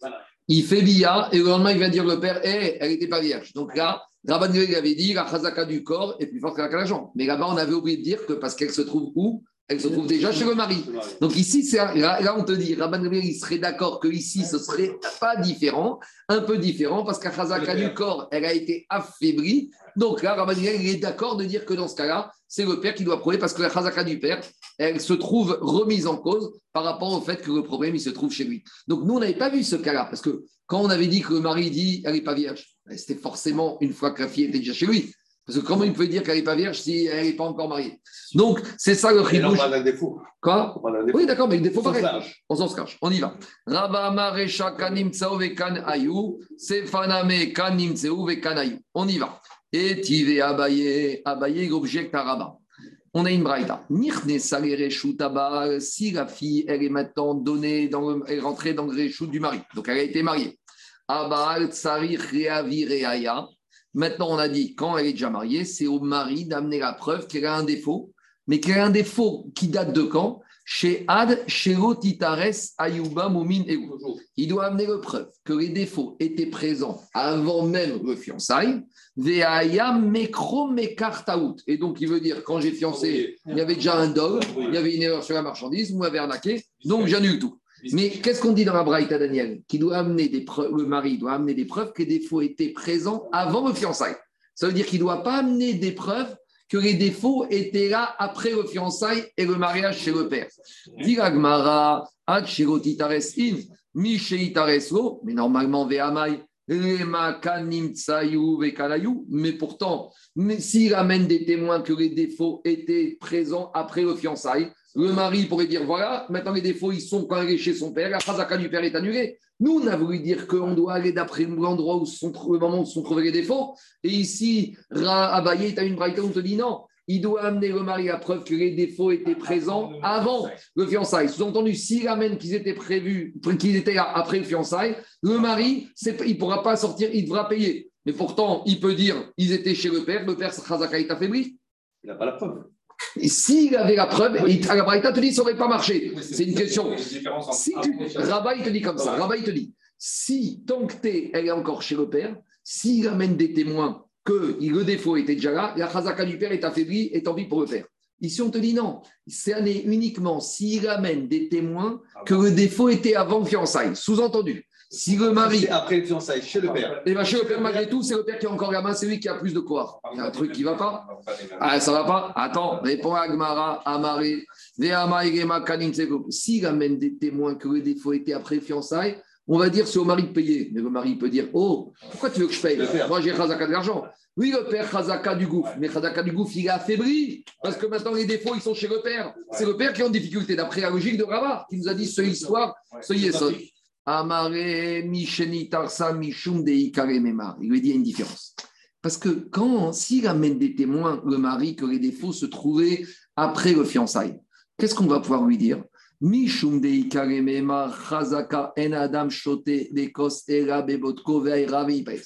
Speaker 1: Il fait bia et le lendemain, il va dire le père, hé, elle n'était pas vierge. Donc là, Rabban avait dit, la chazaka du corps est plus forte que la l'argent. Mais là-bas, on avait oublié de dire que parce qu'elle se trouve où? Elle se trouve déjà chez le mari. Donc ici, là, on te dit, Rabban il serait d'accord que ici, ce serait pas différent, un peu différent, parce qu'à Chazaka du corps, elle a été affaiblie. Donc là, Rabban il est d'accord de dire que dans ce cas-là, c'est le père qui doit prouver, parce que la Chazaka du père, elle se trouve remise en cause par rapport au fait que le problème, il se trouve chez lui. Donc nous, on n'avait pas vu ce cas-là, parce que quand on avait dit que le mari dit, elle n'est pas vierge, ben, c'était forcément une fois que la fille était déjà chez lui. Comment il peut dire qu'elle n'est pas vierge si elle n'est pas encore mariée? Donc, c'est ça le chidouche.
Speaker 5: On a un défaut.
Speaker 1: Quoi? Oui, d'accord, mais le défaut pareil. On s'en se cache. On y va. On y va. Et tive abaye, abaye, objecte à On a une braïta. Si la fille, elle est maintenant donnée, dans le, elle est rentrée dans le réchou du mari, donc elle a été mariée. Abal tsari reavireaya. Maintenant, on a dit, quand elle est déjà mariée, c'est au mari d'amener la preuve qu'elle a un défaut, mais qu'elle a un défaut qui date de quand? Chez Ad, chez Titares, Ayuba, Moumine et Il doit amener la preuve que les défauts étaient présents avant même le fiançailles. Et donc, il veut dire, quand j'ai fiancé, il y avait déjà un dog, il y avait une erreur sur la marchandise, vous m'avez arnaqué, donc j'annule tout. Mais qu'est-ce qu'on dit dans la Braïta, Daniel Qui doit amener des preuves, le mari doit amener des preuves que les défauts étaient présents avant le fiançailles. Ça veut dire qu'il ne doit pas amener des preuves que les défauts étaient là après le fiançailles et le mariage chez le père. Diragmara, mais normalement, mais pourtant, s'il amène des témoins que les défauts étaient présents après le fiançailles, le mari pourrait dire voilà, maintenant les défauts, ils sont quand il est chez son père, la chazaka du père est annulée. Nous, on a voulu dire qu'on doit aller d'après l'endroit où sont, le moment où sont trouvés les défauts. Et ici, Abaye, tu as une braïta, on te dit non. Il doit amener le mari à preuve que les défauts étaient présents avant le fiançailles. Sous-entendu, s'il amène qu'ils étaient prévus, qu'ils étaient après le fiançailles, le mari, il ne pourra pas sortir, il devra payer. Mais pourtant, il peut dire ils étaient chez le père, le père, Chazaka est affaibli.
Speaker 5: Il n'a pas la preuve.
Speaker 1: Et s'il avait la preuve, la Braïta te dit ça n'aurait pas marché. C'est une question. Si tu, Rabat, il te dit comme ça. Rabat, il te dit si tant que es, elle est encore chez le père, s'il amène des témoins que le défaut était déjà là, la chazaka du père est affaiblie et tant pis pour le père. Ici, on te dit non. C'est uniquement s'il amène des témoins que le défaut était avant le fiançailles. Sous-entendu, si le mari.
Speaker 5: Après le fiançailles, chez le père.
Speaker 1: Et eh bien, chez le père, malgré tout, c'est le père qui a encore la main, c'est lui qui a plus de quoi. Il y a un truc qui ne va pas. Ah, ça ne va pas Attends, réponds à Agmara, Amari, S'il amène des témoins que le défaut était après le fiançailles, on va dire c'est au mari de payer. Mais le mari peut dire Oh, pourquoi tu veux que je paye? Moi, j'ai Khazaka de l'argent. Oui, le père Khazaka du gouffre. Mais Khazaka du gouffre, il est affaibli. Parce que maintenant, les défauts, ils sont chez le père. C'est le père qui est en difficulté, d'après la logique de Rabat, qui nous a dit ce histoire, ce Yesod. Amare Misheni Tarsa Mishum Il lui dit une différence. Parce que quand, s'il amène des témoins, le mari, que les défauts se trouvaient après le fiançailles, qu'est-ce qu'on va pouvoir lui dire? Mishum chazaka en adam shote bekos era bebotko ve'ipes.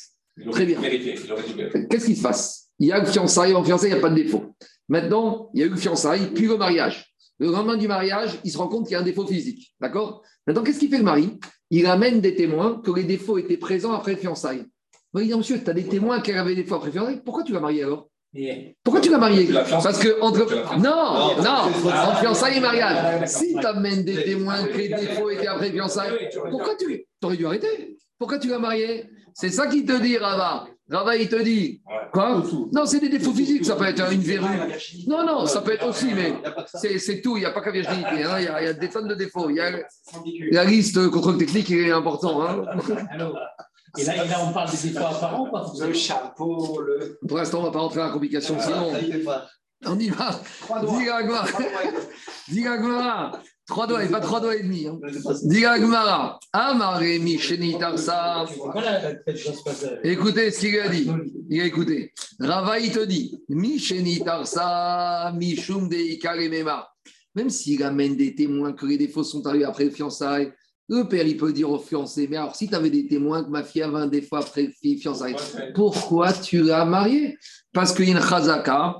Speaker 1: Très bien. Qu'est-ce qui se passe Il y a le fiançailles, en fiançailles, il n'y a pas de défaut. Maintenant, il y a eu le fiançailles, puis le mariage. Le lendemain du mariage, il se rend compte qu'il y a un défaut physique. D'accord? Maintenant, qu'est-ce qu'il fait le mari? Il amène des témoins que les défauts étaient présents après le fiançailles. Il dire, monsieur, tu as des témoins qui avaient des défauts après le fiançailles, pourquoi tu l'as marié alors pourquoi tu l'as marié Parce que entre. Non, non, entre fiançailles et mariage. Si tu amènes des témoins que les défauts étaient après le fiançailles, pourquoi tu. aurais dû arrêter. Pourquoi tu l'as marié C'est ça qu'il te dit, Rava. Rava, il te dit. Quoi Non, c'est des défauts physiques. Ça peut être une verrue. Non, non, ça peut être aussi, mais c'est tout. Il n'y a pas qu'à virginité. hein. Il y, a, il y a des tonnes de défauts. Il y a, la liste contrôle technique est important. Hein.
Speaker 6: Et là, et là, on parle des défauts apparents ou pas
Speaker 4: Le chapeau, le.
Speaker 1: Pour l'instant, on ne va pas rentrer dans la complication. Sinon,
Speaker 5: fait pas.
Speaker 1: on y va. Dis Agmara. Trois doigts et pas trois doigts et demi. hein. Dis Agmara. Amare Micheni Tarsa. Écoutez ce qu'il a dit. Il a écouté. Rava, il te dit Micheni Tarsa, Mishum de Ikaremema. Même s'il amène des témoins que les défauts sont arrivés après le fiançailles, le père, il peut dire au fiancé Mais alors, si tu avais des témoins que ma fille avait un défaut après le fiançailles, pourquoi tu l'as marié? Parce qu'il y a une chazaka.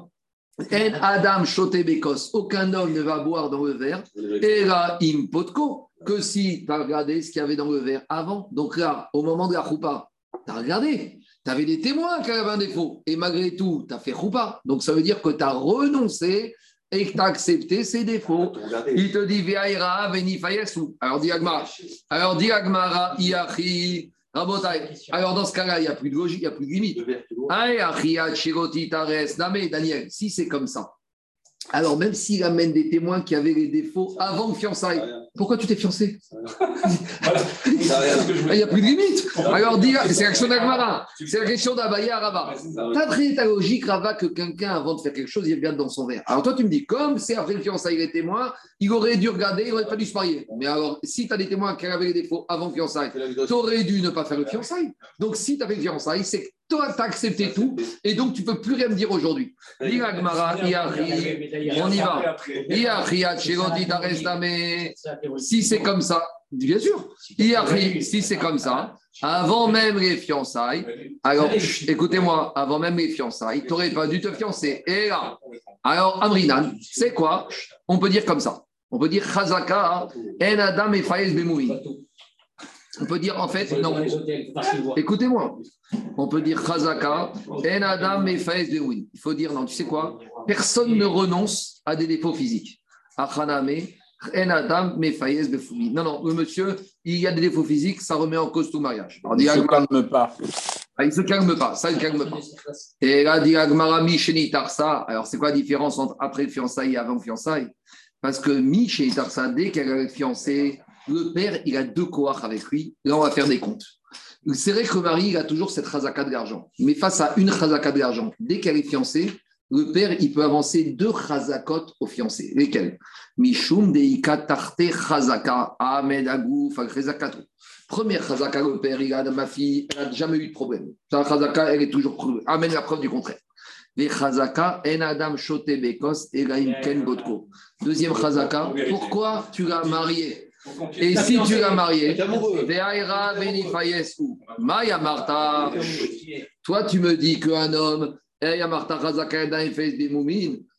Speaker 1: En Adam shote bekos. Aucun homme ne va boire dans le verre. Et là, impotko. Que si tu as regardé ce qu'il y avait dans le verre avant. Donc là, au moment de la choupa, tu as regardé. Tu avais des témoins qui avaient un défaut. Et malgré tout, tu as fait choupa. Donc ça veut dire que tu as renoncé et que tu as accepté ces défauts. Il te dit Viaïra, Veni Fayesu. Alors dis Agmara. Alors dis Agmara, Iachi. Alors dans ce cas-là, il n'y a plus de logique, il n'y a plus de limite. Daniel, si c'est comme ça, alors même s'il amène des témoins qui avaient les défauts avant le fiançailles, pourquoi tu t'es fiancé Il n'y a plus de limite. Alors dis, c'est la question d'Agmara, c'est la question d'Abaya Rava. T'as pris ta logique, Rava, que quelqu'un, avant de faire quelque chose, il regarde dans son verre. Alors toi, tu me dis, comme c'est après le fiançailles les témoins, il aurait dû regarder, il n'aurait pas dû se marier. Mais alors, si tu as des témoins qui avaient les défauts avant le fiançailles, tu aurais dû ne pas faire le fiançailles. Donc si tu as fait le fiançailles, c'est que toi, tu as accepté tout, et donc tu ne peux plus rien me dire aujourd'hui. On y va. Si c'est comme ça, bien sûr. Si c'est comme ça, avant même les fiançailles, alors écoutez-moi, avant même les fiançailles, tu n'aurais pas dû te fiancer. Et là, alors Amrinan, c'est quoi? On peut dire comme ça. On peut dire Chazaka, En Adam et Faez Bemoui. On peut dire en fait, non. Écoutez-moi. On peut dire Chazaka, En Adam et Faez Bemoui. Il faut dire non, tu sais quoi? Personne ne renonce à des défauts physiques. Achaname, En Adam, mais Faez Befoumi. Non, non, le monsieur, il y a des défauts physiques, ça remet en cause tout mariage. Alors,
Speaker 7: Il ne se calme pas.
Speaker 1: ah, il ne se calme pas, ça, il ne calme pas. Et là, dit Agmara, Micheni Tarsa. Alors, c'est quoi la différence entre après le fiançailles et avant le fiançailles? Parce que Micheni Tarsa, dès qu'elle a fiancé, le père, il a deux cohorts avec lui. Là, on va faire des comptes. C'est vrai que le mari, il a toujours cette chazaka de l'argent. Mais face à une chazaka de l'argent, dès qu'elle est fiancée, le père, il peut avancer deux chazakot au fiancé. Lesquels? Mishum deika tarte chazaka, Ahmed agou, chazakato. Première chazaka, le père, il a ma fille, elle n'a jamais eu de problème. Sa chazaka, elle est toujours. Amène la preuve du contraire. Les chazaka, en adam shote bekos, elaim ken botko. Deuxième chazaka, pourquoi tu l'as marié Et si tu l'as marié. Maya toi tu me dis qu'un homme, eh,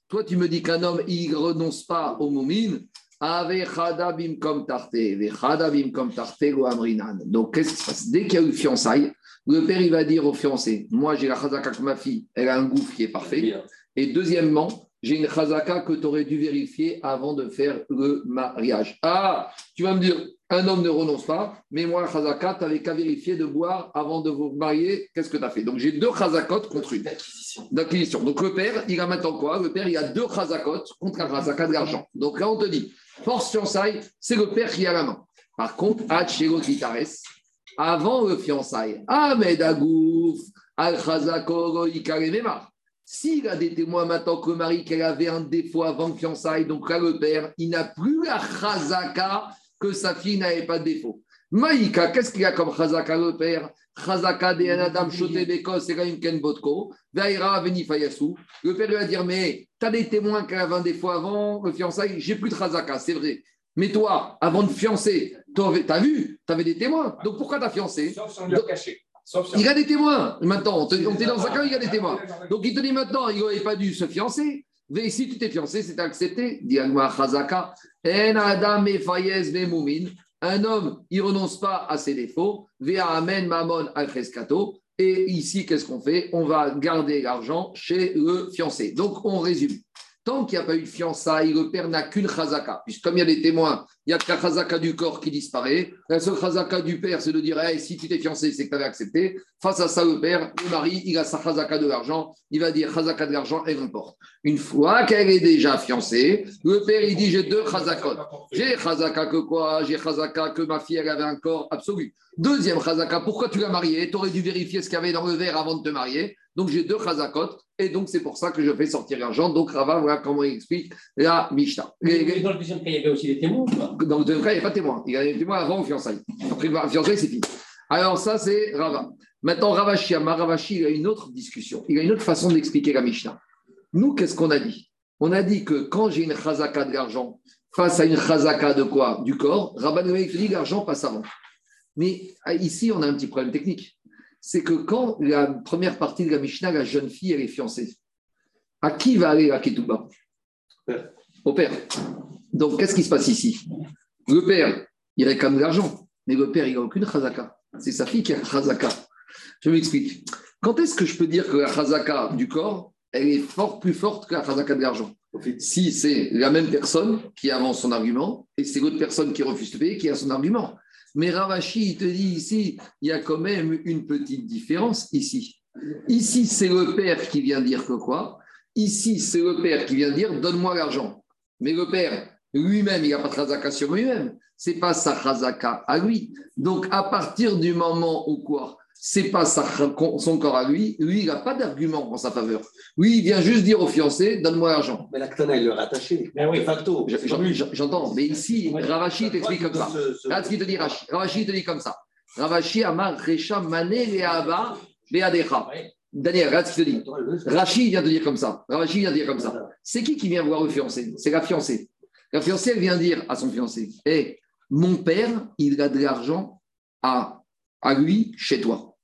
Speaker 1: toi tu me dis qu'un homme, il ne renonce pas au moumin. Ave chadabim comme tarte, ve chadabim comme tarte lo amrinan. Donc qu'est-ce qui se passe Dès qu'il y a eu fiançailles, le père il va dire au fiancé Moi j'ai la chazaka que ma fille, elle a un gouffre qui est parfait. Et deuxièmement, j'ai une chazaka que tu aurais dû vérifier avant de faire le mariage. Ah, tu vas me dire, un homme ne renonce pas, mais moi, chazaka, tu n'avais qu'à vérifier de boire avant de vous marier. Qu'est-ce que tu as fait? Donc j'ai deux chazakot contre une. D'acquisition. Donc le père, il a maintenant quoi? Le père, il a deux chazakot contre un chazaka de l'argent. Donc là, on te dit, force fiançailles, c'est le père qui a la main. Par contre, Hachero Titares, avant le fiançailles, Ahmed Agouf, Al Chazako Ikaremema. S'il a des témoins maintenant que le mari qu'elle avait un défaut avant le fiançailles, donc là le père, il n'a plus la chazaka que sa fille n'avait pas de défaut. Maïka, qu'est-ce qu'il y a comme Chazaka le père? Chazaka de Adam Shote c'est une Ken Botko, Vaira Veni Fayasu. Le père lui va dire Mais tu as des témoins la 20 des fois avant le fiançailles, j'ai plus de Chazaka, c'est vrai. Mais toi, avant de fiancer, tu as vu, tu avais des témoins. Donc pourquoi tu as fiancé
Speaker 4: Sauf si on lui
Speaker 1: Il a des témoins. Maintenant, on est dans un cas, il y a des témoins. Donc il te dit maintenant, il n'aurait pas dû se fiancer. Mais si tu t'es fiancé, c'est accepté. Chazaka, En Adam. Un homme, il renonce pas à ses défauts. Vea Amen Mamon al Frescato. Et ici, qu'est-ce qu'on fait? On va garder l'argent chez le fiancé. Donc, on résume. Tant qu'il n'y a pas eu de fiançailles, le père n'a qu'une chazaka. Puisque comme il y a des témoins, il n'y a que la chazaka du corps qui disparaît. La seule chazaka du père, c'est de dire Hey, si tu t'es fiancé, c'est que tu avais accepté. Face à ça, le père, le mari, il a sa chazaka de l'argent. Il va dire chazaka de l'argent, elle m'importe. Une fois qu'elle est déjà fiancée, le père, il dit J'ai deux chazakot. J'ai chazaka que quoi? J'ai chazaka que ma fille, elle avait un corps absolu. Deuxième chazaka, pourquoi tu l'as mariée? Tu aurais dû vérifier ce qu'il y avait dans le verre avant de te marier. Donc j'ai deux chazakot. Et donc c'est pour ça que je fais sortir l'argent. Donc Rava, voilà comment il explique la Mishnah. Les- les-
Speaker 6: dans le deuxième cas, il y avait aussi des témoins ou pas
Speaker 1: dans le deuxième cas, il n'y a pas de témoin. Il y a des témoins avant le fiançailles. Après le fiançailles, c'est fini. Alors, ça, c'est Rava. Maintenant, Ravashi, Ravashi, il a une autre discussion. Il a une autre façon d'expliquer la Mishnah. Nous, qu'est-ce qu'on a dit? On a dit que quand j'ai une chazaka de l'argent face à une chazaka de quoi? Du corps, Rabban dit l'argent passe avant. Mais ah, ici, on a un petit problème technique. C'est que quand la première partie de la Mishnah, la jeune fille, elle est fiancée, à qui va aller la ketouba. Au père. Donc, qu'est-ce qui se passe ici? Le père, il réclame de l'argent, mais le père, il n'a aucune chazaka. C'est sa fille qui a chazaka. Je m'explique. Quand est-ce que je peux dire que la chazaka du corps, elle est fort, plus forte que la chazaka de l'argent? Si c'est la même personne qui avance son argument et c'est l'autre personne qui refuse de payer qui a son argument. Mais Ravashi, il te dit ici, il y a quand même une petite différence ici. Ici, c'est le père qui vient dire que quoi? Ici, c'est le père qui vient dire donne-moi l'argent. Mais le père, lui-même, il n'a pas de chazaka sur lui-même. C'est pas sa chazaka à lui. Donc, à partir du moment où quoi? C'est pas sa- son corps à lui, lui, il n'a pas d'argument en sa faveur. Lui, il vient juste dire au fiancé donne-moi l'argent.
Speaker 5: Mais l'actana, il le rattaché.
Speaker 6: Ben oui.
Speaker 5: Facto.
Speaker 1: J'entends, mais ici, Ravashi t'explique comme ça.
Speaker 5: Ce- ce-
Speaker 1: Regarde ce qu'il te dit, Rashi. Ravashi te dit comme ça. Ravashi amar recha mané leaba beadecha. Daniel, regarde ce qu'il te dit. Rachid vient de dire comme ça. Rachid vient de dire comme ça. C'est qui qui vient voir le fiancé? C'est la fiancée. La fiancée, elle vient dire à son fiancé Hé, mon père, il a de l'argent à, à lui chez toi.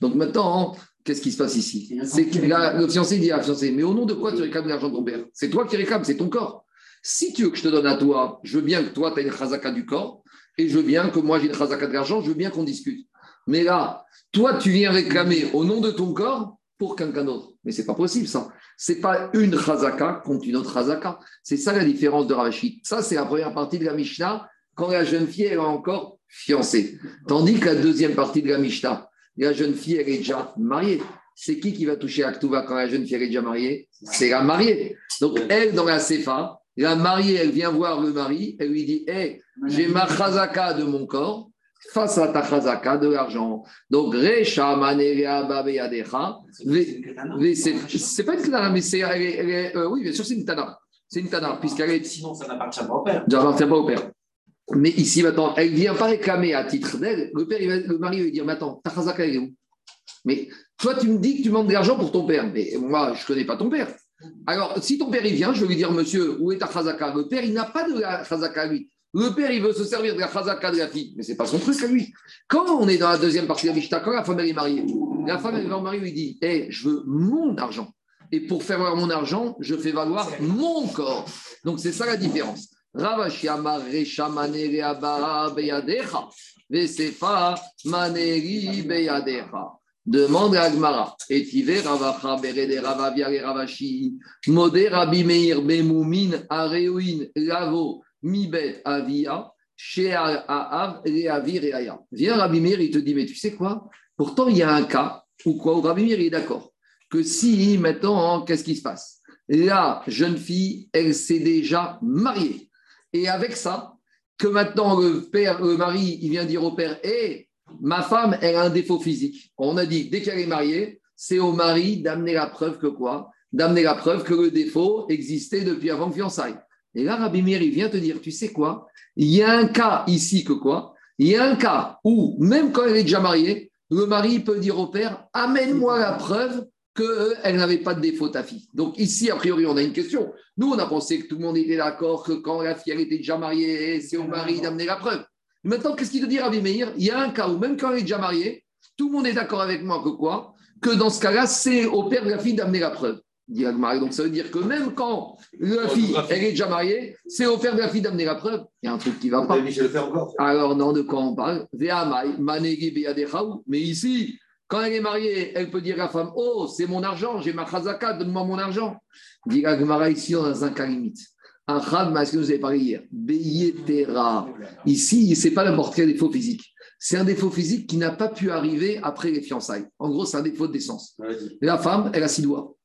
Speaker 1: Donc maintenant, qu'est-ce qui se passe ici C'est que le fiancé dit à la fiancée Mais au nom de quoi tu réclames l'argent de ton père? C'est toi qui réclames, c'est ton corps. Si tu veux que je te donne à toi, je veux bien que toi, tu aies une chazaka du corps, et je veux bien que moi, j'ai une chazaka de l'argent, je veux bien qu'on discute. Mais là, toi, tu viens réclamer au nom de ton corps pour quelqu'un d'autre. Mais c'est pas possible, ça. C'est pas une chazaka contre une autre chazaka. C'est ça la différence de Ravashi. Ça, c'est la première partie de la Mishnah, quand la jeune fille elle est encore fiancée. Tandis que la deuxième partie de la Mishnah, la jeune fille, elle est déjà mariée. C'est qui qui va toucher à Ktuva quand la jeune fille elle est déjà mariée? C'est la mariée. Donc, elle, dans la Sefa, la mariée, elle vient voir le mari, elle lui dit Hé, j'ai ma chazaka de mon corps face à ta chazaka de l'argent. Donc, Recha c'est pas une tana, mais c'est. euh, oui, bien sûr, c'est une tana. C'est une tana, puisqu'elle est.
Speaker 6: Sinon, ça n'appartient pas au père.
Speaker 1: Ça n'appartient pas au père. Mais ici, maintenant, elle ne vient pas réclamer à titre d'elle. Le père, va- le mari va lui dire Mais attends, ta chazaka, elle est où? Mais toi, tu me dis que tu demandes de l'argent pour ton père. Mais moi, je ne connais pas ton père. Alors, si ton père, il vient, je vais lui dire Monsieur, où est ta chazaka Le père, il n'a pas de la chazaka à lui. Le père, il veut se servir de la chazaka de la fille. Mais ce n'est pas son truc à lui. Quand on est dans la deuxième partie de la Mishnah, quand la femme, elle est mariée, la femme, elle va au mari, lui dit Hé, je veux mon argent. Et pour faire valoir mon argent, je fais valoir mon corps. Donc, c'est ça la différence. Ravashi amar resha maneri abba beyadecha. Vesefa maneri beyadecha. Demande à Agmara. Et tive ravacha berede ravavia et ravashi. Modé Rabbi Meir bemoumin areuin lavo mibet avia. Chez Aav Reavi Reaya. Viens Rabbi Meir, il te dit, mais tu sais quoi? Pourtant, il y a un cas où quoi Rabbi Meir est d'accord. Que si maintenant, qu'est-ce qui se passe? La jeune fille, elle s'est déjà mariée. Et avec ça, que maintenant le père, le mari, il vient dire au père, hé, ma femme, elle a un défaut physique. On a dit, dès qu'elle est mariée, c'est au mari d'amener la preuve que quoi? D'amener la preuve que le défaut existait depuis avant le fiançailles. Et là, Rabbi Meir, il vient te dire, tu sais quoi? Il y a un cas ici que quoi? Il y a un cas où, même quand elle est déjà mariée, le mari peut dire au père Amène-moi la preuve qu'elle n'avait pas de défaut, ta fille. Donc ici, a priori, on a une question. Nous, on a pensé que tout le monde était d'accord que quand la fille elle était déjà mariée, c'est au mari d'amener la preuve. Maintenant, qu'est-ce qu'il te dit, Rabbi Meir? Il y a un cas où, même quand elle est déjà mariée, tout le monde est d'accord avec moi que quoi? Que dans ce cas-là, c'est au père de la fille d'amener la preuve. Donc ça veut dire que même quand la fille, elle est déjà mariée, c'est au père de la fille d'amener la preuve. Il y a un truc qui va pas. Alors, non, de quoi on parle? Mais ici, quand elle est mariée, elle peut dire à la femme Oh, c'est mon argent, j'ai ma chazaka, donne-moi mon argent. Dit Agmara, ici, on a un cas limite. Un chad, mais ce que vous avez parlé hier? Beyetera. Ici, ce n'est pas n'importe quel défaut physique. C'est un défaut physique qui n'a pas pu arriver après les fiançailles. En gros, c'est un défaut de décence. La femme, elle a six doigts.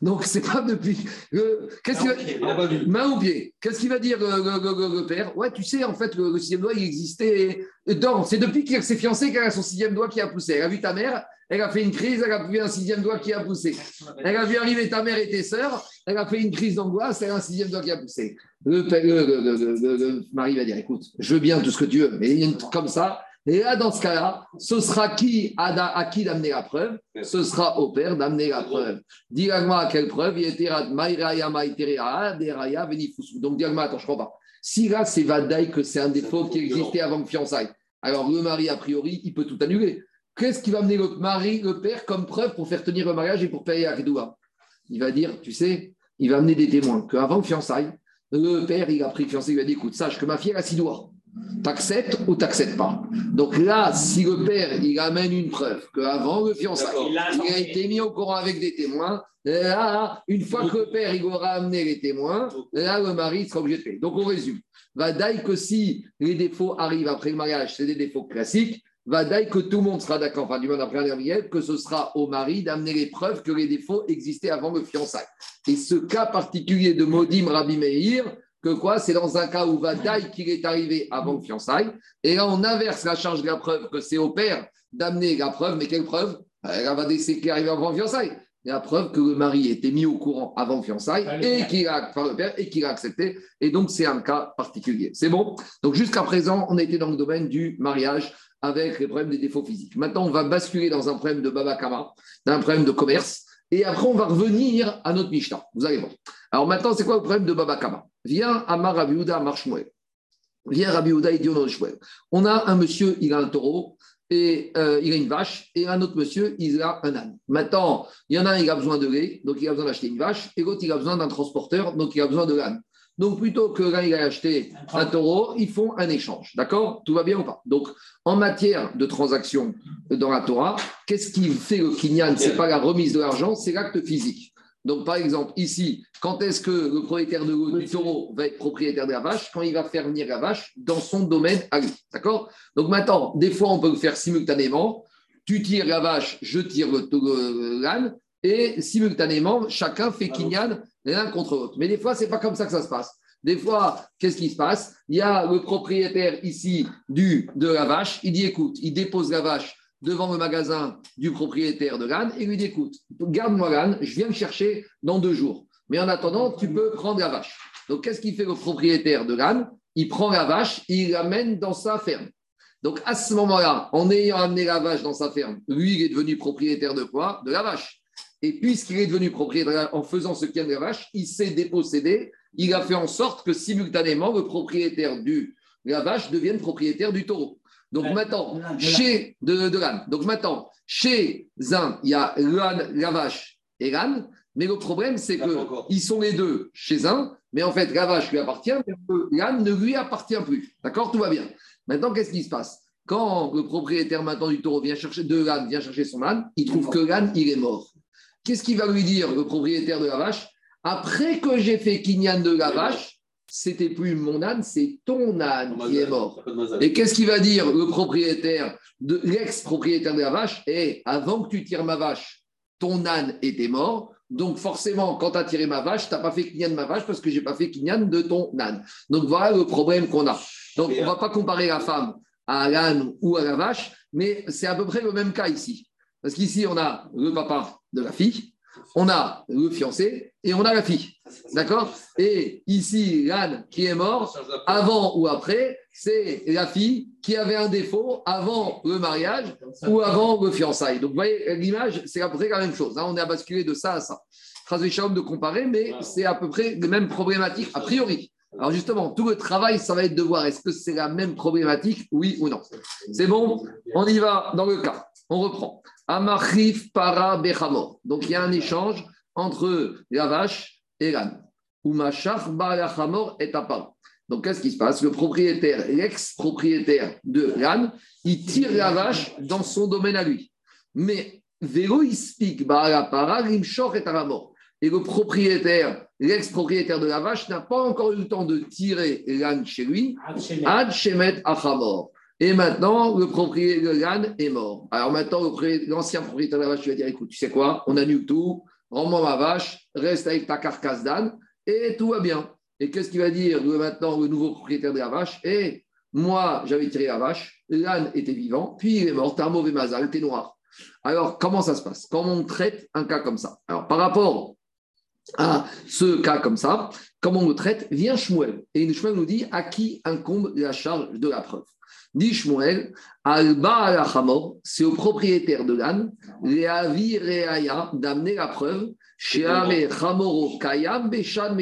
Speaker 1: Donc, c'est pas depuis. le- Qu'est-ce qu'il va... Main au pied. Qu'est-ce qu'il va dire le, le- le- le père Ouais, tu sais, en fait, le, sixième doigt, il existait. C'est depuis qu'elle s'est fiancée qu'elle a son sixième doigt qui a poussé. Elle a vu ta mère, elle a fait une crise, elle a vu un sixième doigt qui a poussé. Elle a vu arriver ta mère et tes sœurs, elle a fait une crise d'angoisse, elle a un sixième doigt qui a poussé. Le, père- mari va dire écoute, je veux bien tout ce que tu veux, mais il y comme ça. Et là, dans ce cas-là, ce sera qui à, à qui d'amener la preuve? Ce sera au père d'amener la preuve. Dis-moi à quelle preuve? À. Donc, dis-moi, attends, je comprends pas. Si là, c'est Vadaï que c'est un défaut qui existait avant le fiançailles, alors le mari, a priori, il peut tout annuler. Qu'est-ce qui va amener le mari, le père, comme preuve pour faire tenir le mariage et pour payer la Kedoua? Il va dire, tu sais, il va amener des témoins qu'avant le fiançailles, le père, il a pris le fiancé, il lui a dit, écoute, sache que ma fille, elle a six doigts. T'acceptes ou t'acceptes pas Donc là, si le père, il amène une preuve qu'avant le fiançailles,
Speaker 6: Il a
Speaker 1: été mis au courant avec des témoins. Là, une fois que le père il aura amené les témoins, là, le mari sera obligé de payer. Donc, on résume. Va d'ailleurs que si les défauts arrivent après le mariage, c'est des défauts classiques. Va d'ailleurs que tout le monde sera d'accord, enfin, du moins après Gabriel, que ce sera au mari d'amener les preuves que les défauts existaient avant le fiançailles. Et ce cas particulier de Modim Rabbi Meir, que quoi C'est dans un cas où va d'ailleurs qu'il est arrivé avant le fiançailles. Et là, on inverse la charge de la preuve, que c'est au père d'amener la preuve. Mais quelle preuve? Elle va dire c'est qui est arrivé avant le fiançailles. La preuve que le mari était mis au courant avant le fiançailles et qu'il a, enfin, le père, et qu'il a accepté. Et donc, c'est un cas particulier. C'est bon? Donc, jusqu'à présent, on était dans le domaine du mariage avec les problèmes des défauts physiques. Maintenant, on va basculer dans un problème de Babakama, d'un problème de commerce. Et après, on va revenir à notre Mishnah. Vous allez voir. Alors maintenant, c'est quoi le problème de Babakama Viens Amar Rabbi Yehuda Amar Shmuel. Viens. On a un monsieur, il a un taureau, et euh, il a une vache, et un autre monsieur, il a un âne. Maintenant, il y en a un, il a besoin de lait, donc il a besoin d'acheter une vache, et l'autre, il a besoin d'un transporteur, donc il a besoin de l'âne. Donc plutôt que l'un, il a acheté un taureau, ils font un échange. D'accord? Tout va bien ou pas? Donc, en matière de transaction dans la Torah, qu'est-ce qui fait le kinyan? Ce n'est pas la remise de l'argent, c'est l'acte physique. Donc, par exemple, ici, quand est-ce que le propriétaire de, du taureau va être propriétaire de la vache? Quand il va faire venir la vache dans son domaine à lui. D'accord? Donc, maintenant, des fois, on peut le faire simultanément. Tu tires la vache, je tire le- le- l'âne, et simultanément, chacun fait kinyan l'un contre l'autre. Mais des fois, ce n'est pas comme ça que ça se passe. Des fois, qu'est-ce qui se passe? Il y a le propriétaire ici du, de la vache, il dit écoute, il dépose la vache devant le magasin du propriétaire de l'âne et lui dit écoute, garde-moi l'âne, je viens le chercher dans deux jours. Mais en attendant, tu peux prendre la vache. Donc, qu'est-ce qu'il fait le propriétaire de l'âne Il prend la vache il l'amène dans sa ferme. Donc, à ce moment-là, en ayant amené la vache dans sa ferme, lui, il est devenu propriétaire de quoi? De la vache. Et puisqu'il est devenu propriétaire en faisant ce qu'il a de la vache, il s'est dépossédé. Il a fait en sorte que simultanément, le propriétaire de la vache devienne propriétaire du taureau. Donc
Speaker 6: Ouais.
Speaker 1: maintenant,
Speaker 6: De
Speaker 1: chez de, de l'âne. Donc maintenant, chez un, il y a l'âne, la vache et l'âne. Mais le problème, c'est que ils sont les deux chez un, mais en fait, la vache lui appartient, mais que l'âne ne lui appartient plus. D'accord? Tout va bien. Maintenant, qu'est-ce qui se passe? Quand le propriétaire maintenant du taureau vient chercher de l'âne, vient chercher son âne, il trouve que l'âne, il est mort. Qu'est-ce qu'il va lui dire, le propriétaire de la vache Après que j'ai fait Kinyan de la vache, c'était plus mon âne, c'est ton âne qui est mort. Et qu'est-ce qu'il va dire le propriétaire, de l'ex-propriétaire de la vache? Et avant que tu tires ma vache, ton âne était mort. Donc forcément, quand tu as tiré ma vache, tu n'as pas fait Kinyan de ma vache parce que je n'ai pas fait Kinyan de ton âne. Donc voilà le problème qu'on a. Donc on ne va pas comparer la femme à l'âne ou à la vache, mais c'est à peu près le même cas ici. Parce qu'ici, on a le papa de la fille, on a le fiancé, et on a la fille. D'accord? Et ici, l'âne qui est mort, avant ou après, c'est la fille qui avait un défaut avant le mariage ou avant le fiançailles. Donc, vous voyez, l'image, c'est à peu près la même chose. Là, on est à basculer de ça à ça. Trace de comparer, mais c'est à peu près les mêmes problématiques, a priori. Alors justement, tout le travail, ça va être de voir est-ce que c'est la même problématique, oui ou non. C'est bon? On y va dans le cas. On reprend. Amachif para bechamor. Donc il y a un échange entre la vache et l'âne. Est à Donc qu'est-ce qui se passe? Le propriétaire, l'ex-propriétaire de l'âne, il tire la vache dans son domaine à lui. Mais vélo para limshor est à mort. Et le propriétaire, l'ex-propriétaire de la vache, n'a pas encore eu le temps de tirer l'âne chez lui. Ad shemet achamor. Et maintenant, le propriétaire de l'âne est mort. Alors maintenant, l'ancien propriétaire de la vache lui va dire écoute, tu sais quoi? On annule tout, rends-moi ma vache, reste avec ta carcasse d'âne, et tout va bien. Et qu'est-ce qu'il va dire maintenant le nouveau propriétaire de la vache? Et moi, j'avais tiré la vache, l'âne était vivant, puis il est mort, t'es un mauvais mazal, t'es noir. Alors, comment ça se passe? Comment on traite un cas comme ça? Alors, par rapport à ce cas comme ça, comment on le traite? Vient Shmuel. Et Shmuel nous dit à qui incombe la charge de la preuve? Dit Shmuel, Alba c'est au propriétaire de l'âne, Réavi Réaya, d'amener la preuve, Kayam, Beshan,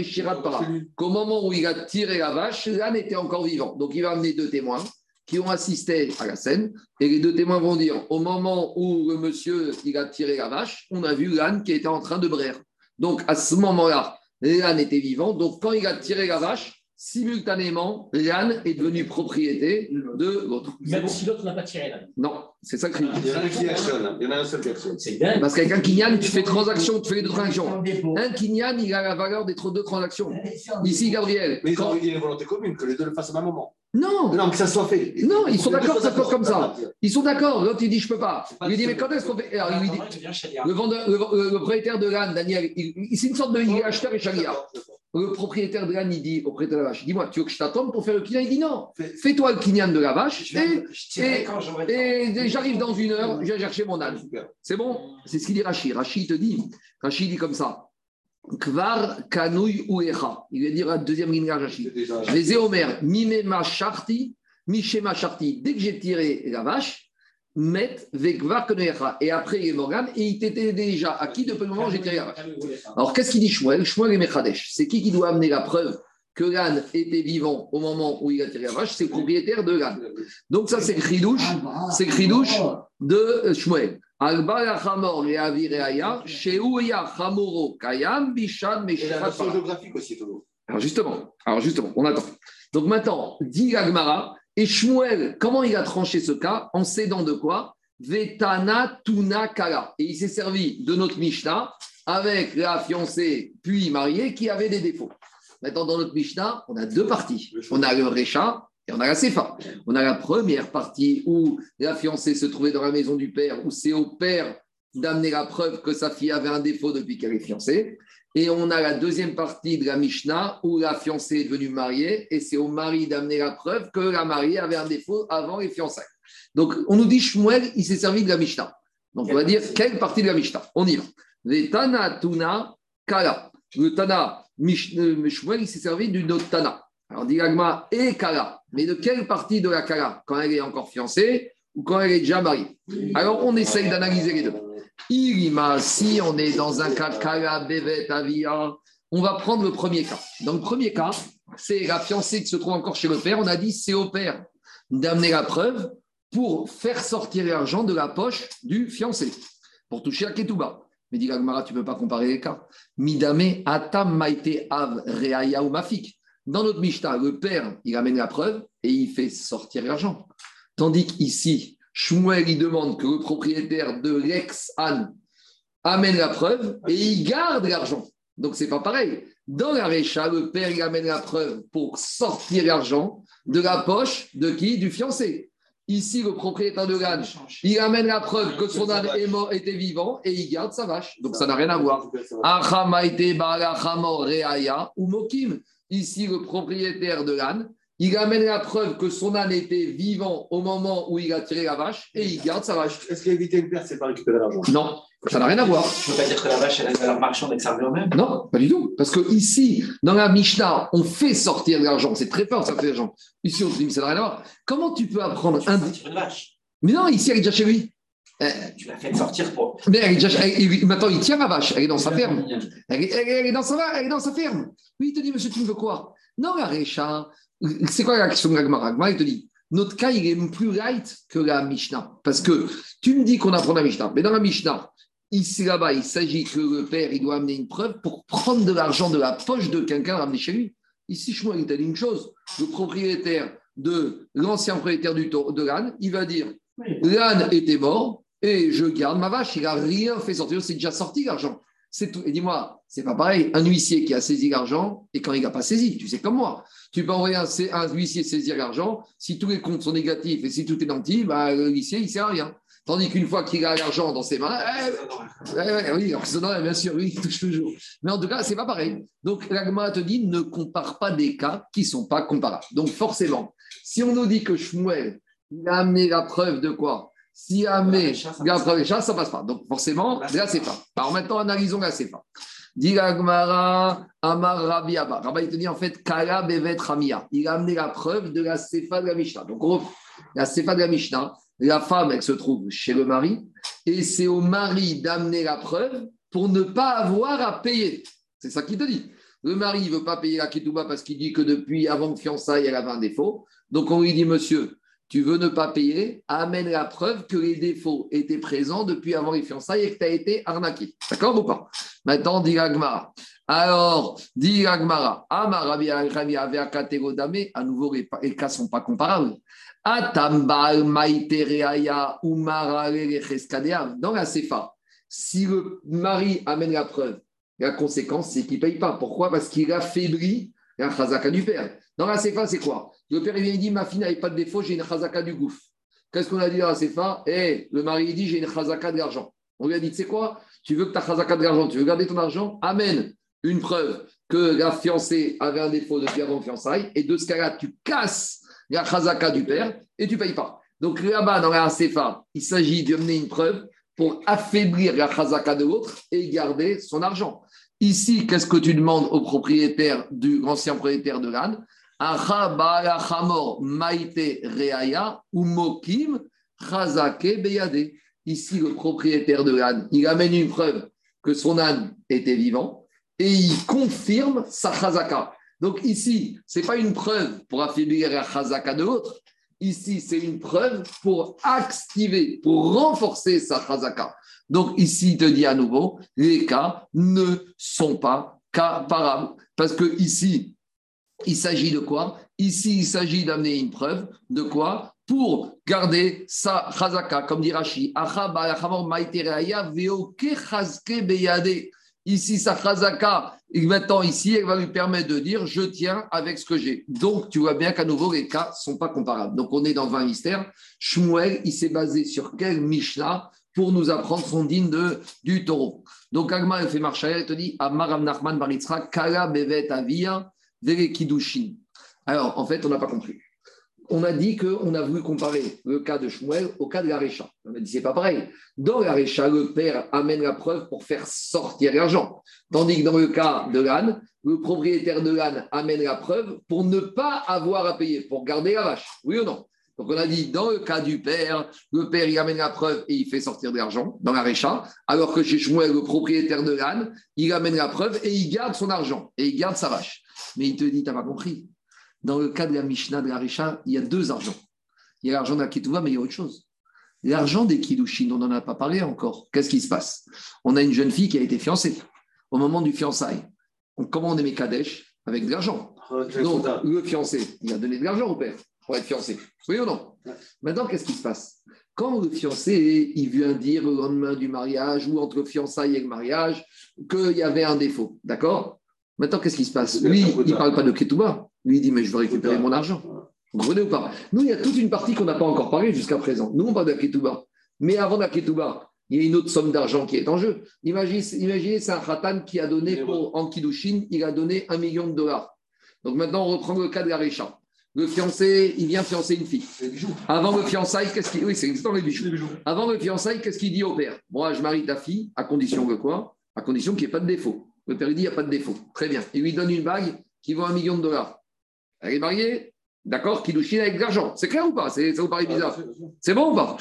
Speaker 1: qu'au moment où il a tiré la vache, l'âne était encore vivant. Donc il va amener deux témoins qui ont assisté à la scène, et les deux témoins vont dire au moment où le monsieur il a tiré la vache, on a vu l'âne qui était en train de braire. Donc, à ce moment-là, l'âne était vivant. Donc, quand il a tiré la vache, simultanément, l'âne est devenu propriété de l'autre.
Speaker 6: Même si l'autre n'a pas tiré l'âne.
Speaker 1: Non, c'est ça que
Speaker 5: Il y en a un qui actionne, il y en a un seul qui actionne.
Speaker 6: C'est dingue.
Speaker 1: Parce qu'avec un kinyan, tu fais transactions, tu fais les deux transactions. Un kinyan, il a la valeur des deux transactions. Ici, Gabriel.
Speaker 5: Mais
Speaker 1: quand-
Speaker 5: ont eu une volonté commune, que les deux le fassent au même moment.
Speaker 1: Non,
Speaker 5: Non, que ça soit fait.
Speaker 1: non, ils sont d'accord que ça soit comme ça. Ils sont d'accord. L'autre, il dit, je peux pas.
Speaker 5: pas
Speaker 1: Il lui dit, mais quand est-ce qu'on fait Alors, il lui dit,
Speaker 6: il
Speaker 1: le, vendeur, le, le- le propriétaire de l'âne, Daniel, il- il- c'est une sorte de il est acheteur et charia. Le propriétaire de l'âne, il dit au propriétaire de la vache, dis-moi, tu veux que je t'attende pour faire le kinyan Il dit non,
Speaker 5: Fais-
Speaker 1: fais-toi le kinyan de la vache et, j'arrive dans une heure, je vais chercher mon âne. C'est bon? C'est ce qu'il dit Rachid. Rachid te dit, Rachid dit comme ça, Kvar kanouy uecha. Il va dire la deuxième ligne Rachid.
Speaker 5: C'est déjà-
Speaker 1: Les Omer, mimema sharti, mishema sharti. Dès que j'ai tiré la vache, met vekvar. Et après, il est Morgan, et il t'était déjà acquis depuis le moment où vache. Alors, qu'est-ce qu'il dit Shmuel? Shmuel et Mechadesh. C'est qui qui doit amener la preuve que l'âne était vivant au moment où il a tiré la vache C'est le propriétaire de l'âne. Donc, ça, c'est le chidouche, c'est le chidouche de Shmuel. Alba la chamor et avireaya, sheuya chamoro kayam bishan
Speaker 5: géographique aussi.
Speaker 1: Alors justement, alors justement, on attend. Donc maintenant, dit Agmara, et Shmuel, comment il a tranché ce cas En s'aidant de quoi Vetana tuna kala. Et il s'est servi de notre Mishnah avec la fiancée puis mariée qui avait des défauts. Maintenant, dans notre Mishnah, on a deux parties. On a le Recha et on a la Sefa. On a la première partie où la fiancée se trouvait dans la maison du père, où c'est au père d'amener la preuve que sa fille avait un défaut depuis qu'elle est fiancée. Et on a la deuxième partie de la Mishnah où la fiancée est devenue mariée et c'est au mari d'amener la preuve que la mariée avait un défaut avant les fiançailles. Donc on nous dit Shmuel, il s'est servi de la Mishnah. Donc on va dire quelle partie de la Mishnah? On y va. Les Tana Tuna Kala. Le Tana euh, Shmuel, il s'est servi d'une autre Tana. Alors dit Agma et Kala. Mais de quelle partie de la Kala? Quand elle est encore fiancée ou quand elle est déjà mariée? Alors on essaye d'analyser les deux. Irima, si on est dans un cas Kala, Bevet, Avia, on va prendre le premier cas. Dans le premier cas, c'est la fiancée qui se trouve encore chez le père. On a dit c'est au père d'amener la preuve pour faire sortir l'argent de la poche du fiancé, pour toucher à Ketouba. Mais dit tu ne peux pas comparer les cas. Midame atam maite av reaya ou mafik. Dans notre Mishnah, le père, il amène la preuve et il fait sortir l'argent. Tandis qu'ici, Shmuel, il demande que le propriétaire de l'ex-Anne amène la preuve et il garde l'argent. Donc, c'est pas pareil. Dans la Récha, le père, il amène la preuve pour sortir l'argent de la poche de qui? Du fiancé. Ici, le propriétaire de l'âne, il amène la preuve que son âne est mort, était vivant et il garde sa vache. Donc, ça n'a rien à voir. Ici, le propriétaire de l'âne, il amène la preuve que son âne était vivant au moment où il a tiré la vache et il garde sa vache.
Speaker 5: Est-ce qu'éviter une perte, c'est pas récupérer l'argent
Speaker 1: Non, Ça n'a rien à voir.
Speaker 6: Je ne peux pas dire que la vache, elle a de la marchande et que ça revient au même?
Speaker 1: Non, pas du tout. Parce que ici, dans la Mishnah, on fait sortir de l'argent. C'est très fort, ça fait de l'argent. Ici, on se dit, mais ça n'a rien à voir. Comment tu peux apprendre un.
Speaker 6: Sortir une vache.
Speaker 1: Mais non, ici, elle est déjà chez lui. Euh,
Speaker 6: Tu l'as fait sortir pour.
Speaker 1: Mais elle est déjà, elle- maintenant, il tient la vache. Elle est dans sa ferme. Elle est, elle est- elle est dans sa, elle est dans sa ferme. Oui, il te dit, monsieur, tu me veux quoi? Non, la Récha, c'est quoi la question de la Gemara Gemara, il te dit, notre cas, il est plus light que la Mishnah. Parce que tu me dis qu'on apprend la Mishnah. Mais dans la Mishnah, ici, là-bas, il s'agit que le père, il doit amener une preuve pour prendre de l'argent de la poche de quelqu'un ramener chez lui. Ici, je il t'a dit une chose. Le propriétaire de l'ancien propriétaire du taureau- de l'âne, il va dire, l'âne était mort et je garde ma vache. Il n'a rien fait sortir, c'est déjà sorti l'argent. C'est tout. Et dis-moi, c'est pas pareil. Un huissier qui a saisi l'argent et quand il n'a pas saisi, tu sais comme moi. Tu peux envoyer un, un huissier saisir l'argent. Si tous les comptes sont négatifs et si tout est nanti, bah, le huissier, il ne sert à rien. Tandis qu'une fois qu'il a l'argent dans ses mains, eh, ouais, ouais, oui, alors, bien sûr, oui, il touche toujours. Mais en tout cas, c'est pas pareil. Donc, l'agma te dit ne compare pas des cas qui ne sont pas comparables. Donc, forcément, si on nous dit que Shmuel, il a amené la preuve de quoi? S'il a amené
Speaker 6: Récha, ça
Speaker 1: la
Speaker 6: passe
Speaker 1: preuve des chats, ça passe pas. Donc, forcément, là, c'est pas. Alors, maintenant, analysons la CFA. Dit Amar Rabbi Abba. Rabbi, il te dit en fait, Kala Bevet Ramia. Il a amené la preuve de la CFA de la Mishnah. Donc, on. La CFA de la Mishnah, la femme, elle se trouve chez le mari, et c'est au mari d'amener la preuve pour ne pas avoir à payer. C'est ça qu'il te dit. Le mari ne veut pas payer la ketouba parce qu'il dit que depuis avant le fiançailles, elle avait un défaut. Donc on lui dit, monsieur, tu veux ne pas payer, amène la preuve que les défauts étaient présents depuis avant les fiançailles et que tu as été arnaqué. D'accord ou pas? Maintenant, dit Agmara. Alors, dit Agmara, Amar Rabbi Rabbi Aveakatego Dame, à nouveau, les, cas ne sont pas comparables. Dans la CFA, si le mari amène la preuve, la conséquence, c'est qu'il ne paye pas. Pourquoi? Parce qu'il affaiblit la chazaka du père. Dans la CFA, c'est quoi? Le père il dit Ma fille n'avait pas de défaut, j'ai une chazaka du gouffre. Qu'est-ce qu'on a dit dans la CFA Eh, le mari il dit J'ai une chazaka de l'argent. On lui a dit Tu sais quoi? Tu veux que ta chazaka de l'argent, tu veux garder ton argent? Amène une preuve que la fiancée avait un défaut depuis avant le fiançailles. Et de ce cas-là, tu casses la chazaka du père et tu ne payes pas. Donc là-bas, dans la CFA, il s'agit d'amener une preuve pour affaiblir la chazaka de l'autre et garder son argent. Ici, qu'est-ce que tu demandes au propriétaire du l'ancien propriétaire de l'âne? Ici, le propriétaire de l'âne, il amène une preuve que son âne était vivant et il confirme sa chazaka. Donc ici, ce n'est pas une preuve pour affaiblir la chazaka de l'autre. Ici, c'est une preuve pour activer, pour renforcer sa chazaka. Donc ici, il te dit à nouveau, les cas ne sont pas comparables. Parce que ici, il s'agit de quoi? Ici, il s'agit d'amener une preuve de quoi? Pour garder sa chazaka, comme dit Rashi. Ici, sa chazaka, maintenant, ici, elle va lui permettre de dire je tiens avec ce que j'ai. Donc, tu vois bien qu'à nouveau, les cas ne sont pas comparables. Donc, on est dans 20 mystères. Shmuel, il s'est basé sur quel Mishnah pour nous apprendre son digne du taureau? Donc, Agma, elle fait marche elle te dit Amaram Nachman Baritzra, Kala Bevet Avia, Alors, en fait, on n'a pas compris. On a dit qu'on a voulu comparer le cas de Shmuel au cas de la Récha. On a dit c'est pas pareil. Dans la Récha, le père amène la preuve pour faire sortir l'argent. Tandis que dans le cas de l'âne, le propriétaire de l'âne amène la preuve pour ne pas avoir à payer, pour garder la vache. Oui ou non? Donc on a dit, dans le cas du père, le père, il amène la preuve et il fait sortir de l'argent dans la récha, alors que chez Shmuel, le propriétaire de l'âne, il amène la preuve et il garde son argent et il garde sa vache. Mais il te dit, tu n'as pas compris. Dans le cas de la Mishnah, de la récha, il y a deux argents. Il y a l'argent de la Ketouva, mais il y a autre chose. L'argent des Kiddushin, on n'en a pas parlé encore. Qu'est-ce qui se passe? On a une jeune fille qui a été fiancée. Au moment du fiançailles, on commande mes Kadesh avec de l'argent. Donc, le fiancé, il a donné de l'argent au père pour être fiancé. Oui ou non Maintenant, qu'est-ce qui se passe Quand le fiancé, il vient dire au lendemain du mariage ou entre fiançailles et le mariage qu'il y avait un défaut, d'accord Maintenant, qu'est-ce qui se passe Lui, il ne parle pas de Ketouba. Lui, il dit, mais je veux récupérer mon argent. Vous comprenez ou pas Nous, il y a toute une partie qu'on n'a pas encore parlé jusqu'à présent. Nous, on parle de Ketouba. Mais avant la Ketouba, il y a une autre somme d'argent qui est en jeu. Imaginez, imaginez c'est un khatan qui a donné pour, en Kiddushin, il a donné un million de dollars. Donc maintenant, on reprend le cas de la Récha. Le fiancé, il vient fiancer une fille. Avant le fiançailles, qu'est-ce qu'il. Oui, c'est exactement les bijoux. Avant le fiançailles, qu'est-ce qu'il dit au père? Moi, je marie ta fille, à condition que quoi? À condition qu'il n'y ait pas de défaut. Le père, il dit il n'y a pas de défaut. Très bien. Il lui donne une bague qui vaut un million de dollars. Elle est mariée, d'accord, qui chine avec de l'argent. C'est clair ou pas? C'est- Ça vous paraît bizarre C'est bon ou pas?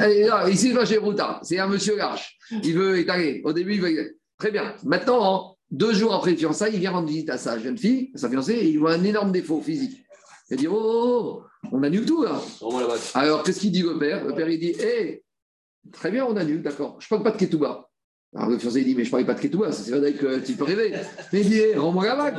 Speaker 1: Allez, là, Ici, là, chez Routa, c'est un monsieur large. Il veut étaler. Au début, il veut. Très bien. Maintenant, hein, deux jours après le fiançailles, il vient rendre visite à sa jeune fille, à sa fiancée, et il voit un énorme défaut physique. Il dit Oh, oh, oh, on annule tout là. Alors, qu'est-ce qu'il dit le père? Le père, il dit Hé, très bien, on annule, d'accord. Je ne parle pas de Ketouba. Alors, le fiancé, il dit Mais je ne parlais pas de Ketouba, c'est vrai que tu peux rêver. Mais il dit Hé, rends-moi la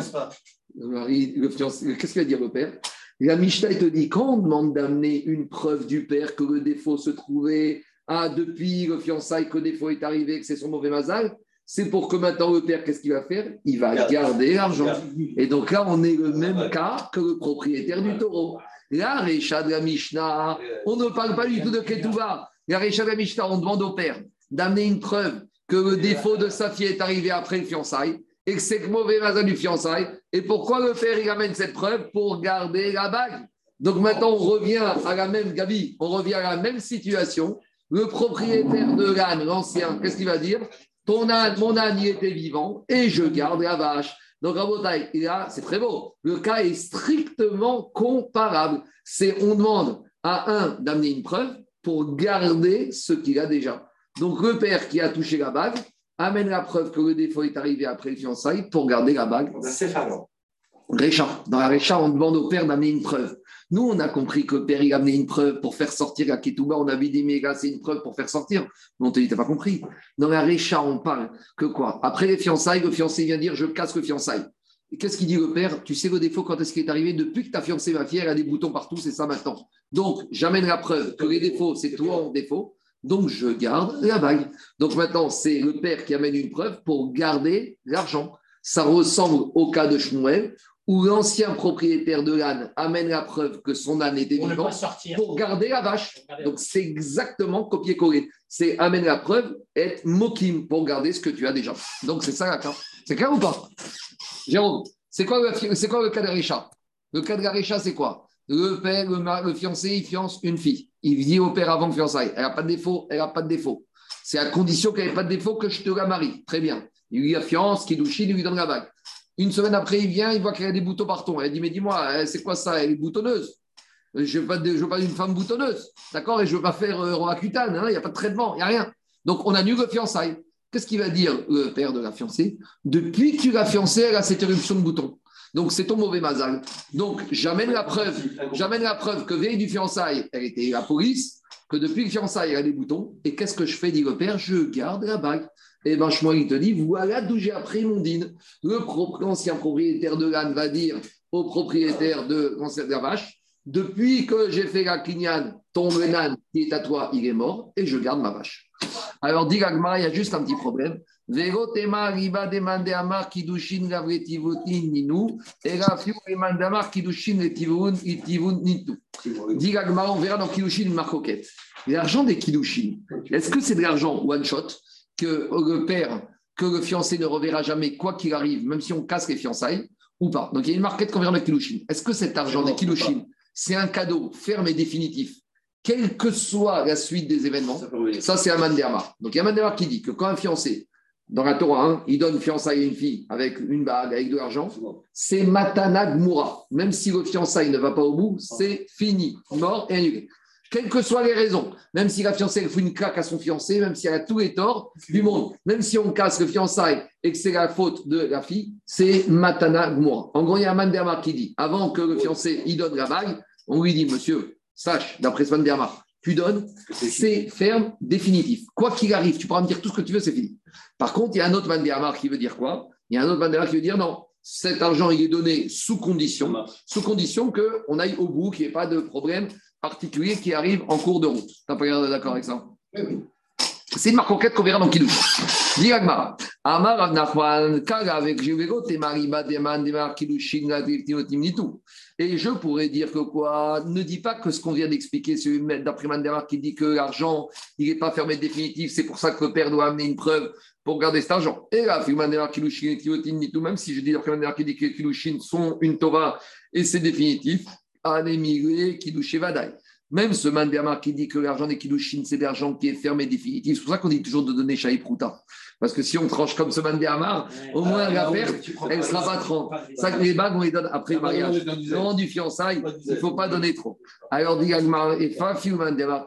Speaker 1: il- le fiancé- Qu'est-ce qu'il va dire le père? La Mishnah, il te dit Quand on demande d'amener une preuve du père que le défaut se trouvait ah, depuis le fiançailles, que le défaut est arrivé, que c'est son mauvais mazal, c'est pour que maintenant le père, qu'est-ce qu'il va faire? Il va garder l'argent. Et donc là, on est le même cas que le propriétaire du taureau. Là, Récha de la Mishnah, on ne parle pas du tout de Ketouba. La Récha de la Mishnah, on demande au père d'amener une preuve que le défaut de sa fille est arrivé après le fiançailles et que c'est le mauvais mazal du fiançailles. Et pourquoi le père, il amène cette preuve? Pour garder la bague. Donc maintenant, on revient à la même, Gabi, on revient à la même situation. Le propriétaire de l'âne, l'ancien, qu'est-ce qu'il va dire? Ton âne, mon âne, il était vivant et je garde la vache. Donc, Rabotai, là, c'est très beau. Le cas est strictement comparable. C'est on demande à un d'amener une preuve pour garder ce qu'il a déjà. Donc, le père qui a touché la bague amène la preuve que le défaut est arrivé après le fiançailles pour garder la bague. Récha. Dans la Récha, on demande au père d'amener une preuve. Nous, on a compris que le père, il a amené une preuve pour faire sortir la Ketouba. On a dit, mais gars, c'est une preuve pour faire sortir. Mais on te dit, pas compris. Dans la Récha, on parle que quoi? Après les fiançailles, le fiancé vient dire, je casse le fiançailles. Qu'est-ce qu'il dit le père? Tu sais le défaut quand est-ce qu'il est arrivé? Depuis que tu as fiancé ma fille, elle a des boutons partout, c'est ça maintenant. Donc, j'amène la preuve que les défauts, c'est toi en défaut. Donc, je garde la bague. Donc, maintenant, c'est le père qui amène une preuve pour garder l'argent. Ça ressemble au cas de Shmuel, où l'ancien propriétaire de l'âne amène la preuve que son âne était
Speaker 6: On
Speaker 1: vivant pour garder la vache. Donc, c'est exactement copier-coller. C'est amène la preuve, être mokim pour garder ce que tu as déjà. Donc, c'est ça la carte. C'est clair ou pas? Jérôme, c'est quoi, le- c'est quoi le cas de Récha Le cas de la c'est quoi? Le père, le, mari- le fiancé, il fiance une fille. Il dit au père avant le fiançailles, elle n'a pas de défaut, elle n'a pas de défaut. C'est à condition qu'elle n'ait pas de défaut que je te la marie. Très bien. Il lui a fiance, qui douche, il lui donne la bague. Une semaine après, il vient, il voit qu'elle a des boutons partout. Elle dit, mais dis-moi, euh, c'est quoi ça? Elle est boutonneuse. Je ne veux, pas d'une femme boutonneuse. D'accord? Et je ne veux pas faire euh, hein, Il n'y a pas de traitement, il n'y a rien. Donc, on annule le fiançailles. Qu'est-ce qu'il va dire le père de la fiancée? Depuis que tu l'as fiancée, elle a cette éruption de boutons. Donc, c'est ton mauvais mazal. Donc, j'amène la preuve. J'amène la preuve que veille du fiançailles, elle était la police, que depuis le fiançailles, elle a des boutons. Et qu'est-ce que je fais, dit le père? Je garde la bague. Et ben, Shmuel, il te dit voilà d'où j'ai appris mon pro- l'ancien propriétaire de l'âne va dire au propriétaire de, la vache depuis que j'ai fait la clignane, ton âne qui est à toi, il est mort, et je garde ma vache. Alors, dit l'Agmara, il y a juste un petit problème. Vero tema riba demande amar kidushin gavretivutin ninu, et la fiu demande amar kidushin letivun itivun nitu. Dit l'Agmara, on verra dans kidushin une marcoquette. L'argent des kidushin, est-ce que c'est de l'argent one shot? Que le père, que le fiancé ne reverra jamais, quoi qu'il arrive, même si on casse les fiançailles, ou pas Donc, il y a une marquette qu'on dans kidushin. Est-ce que cet argent des kidushin, c'est un cadeau ferme et définitif, quelle que soit la suite des événements? Ça, c'est Aman Dermar. Donc, il y a Aman Dermar qui dit que quand un fiancé, dans la Torah, hein, il donne fiançailles à une fille avec une bague, avec de l'argent, c'est Matana Gmura. Même si le fiançailles ne va pas au bout, c'est fini, mort et annulé. Quelles que soient les raisons, même si la fiancée elle fout une claque à son fiancé, même si elle a tous les torts du monde, même si on casse le fiançailles et que c'est la faute de la fille, c'est Matana Gmura. En gros, il y a Aman Dermar qui dit avant que le fiancé il donne la bague, on lui dit Monsieur, sache, d'après Swan Dermar, tu donnes, c'est ferme, définitif. Quoi qu'il arrive, tu pourras me dire tout ce que tu veux, c'est fini. Par contre, il y a un autre Mandéamar qui veut dire quoi? Il y a un autre Mandéamar qui veut dire non, cet argent, il est donné sous condition, sous condition qu'on aille au bout, qu'il n'y ait pas de problème particulier qui arrive en cours de route. Tu n'as pas l'air d'accord avec ça? C'est une marque enquête qu'on verra dans Kidouche. Dis Agmara. Amar Rav Nachman, Kala avec Juvego, Temariba, Deman, Demar, Kilushin, la Timotim, ni tout. Et je pourrais dire que quoi? Ne dis pas que ce qu'on vient d'expliquer, c'est d'après Mandemar qui dit que l'argent, il n'est pas fermé définitif, c'est pour ça que le père doit amener une preuve pour garder cet argent. Et là, Mandemar, Kilushin, et Timotim, ni tout, même si je dis d'après Mandemar qui dit que Kilushin sont une Torah et c'est définitif, Anémiré, Kilushé, Vadaï. Même ce Mandemar qui dit que l'argent des Kilushin, c'est de l'argent qui est fermé définitif, c'est pour ça qu'on dit toujours de donner Prouta. Parce que si on tranche comme ce Mandemar, au moins la perte, elle ne sera pas 30. Ça que les bagues, on les donne après le mariage. Non, du fiançailles, il ne faut pas donner trop. Alors, dit Agmar, et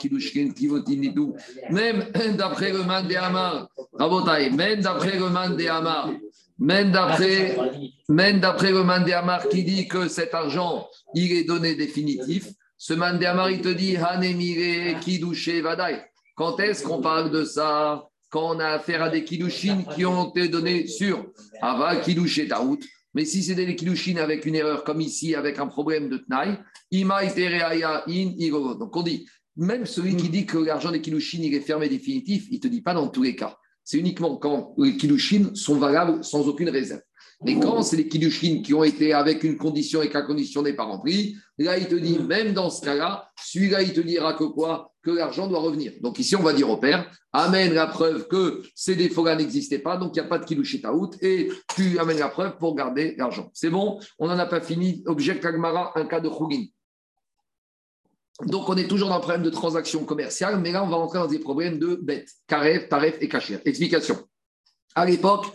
Speaker 1: Kilushin, Kivotin et tout. Même d'après le Mandemar, Rabotai, même d'après le Mandemar, même d'après, même d'après le Mandemar qui dit que cet argent, il est donné définitif, ce Mandemar, il te dit, Hanemire, Kidouché, Vadaï. Quand est-ce qu'on parle de ça? Quand on a affaire à des Kidushin qui ont été donnés sur Ava, Kidouché, Taout. Mais si c'est des Kidushin avec une erreur, comme ici, avec un problème de Tnaï, Ima, Itereaya, In, Igogo. Donc on dit, même celui qui dit que l'argent des Kidushin, il est fermé définitif, il ne te dit pas dans tous les cas. C'est uniquement quand les Kidushin sont valables sans aucune réserve. Mais quand c'est les Kiddushin qui ont été avec une condition et que la condition n'est pas remplie, là, il te dit, même dans ce cas-là, celui-là, il te dira que quoi? Que l'argent doit revenir. Donc ici, on va dire au père, amène la preuve que ces défauts-là n'existaient pas, donc il n'y a pas de Kiddushin out, et tu amènes la preuve pour garder l'argent. C'est bon? On n'en a pas fini. Objet Kagmara, un cas de Khugin. Donc, on est toujours dans le problème de transaction commerciale, mais là, on va entrer dans des problèmes de bêtes, Karev, Taref et Kacher. Explication. À l'époque,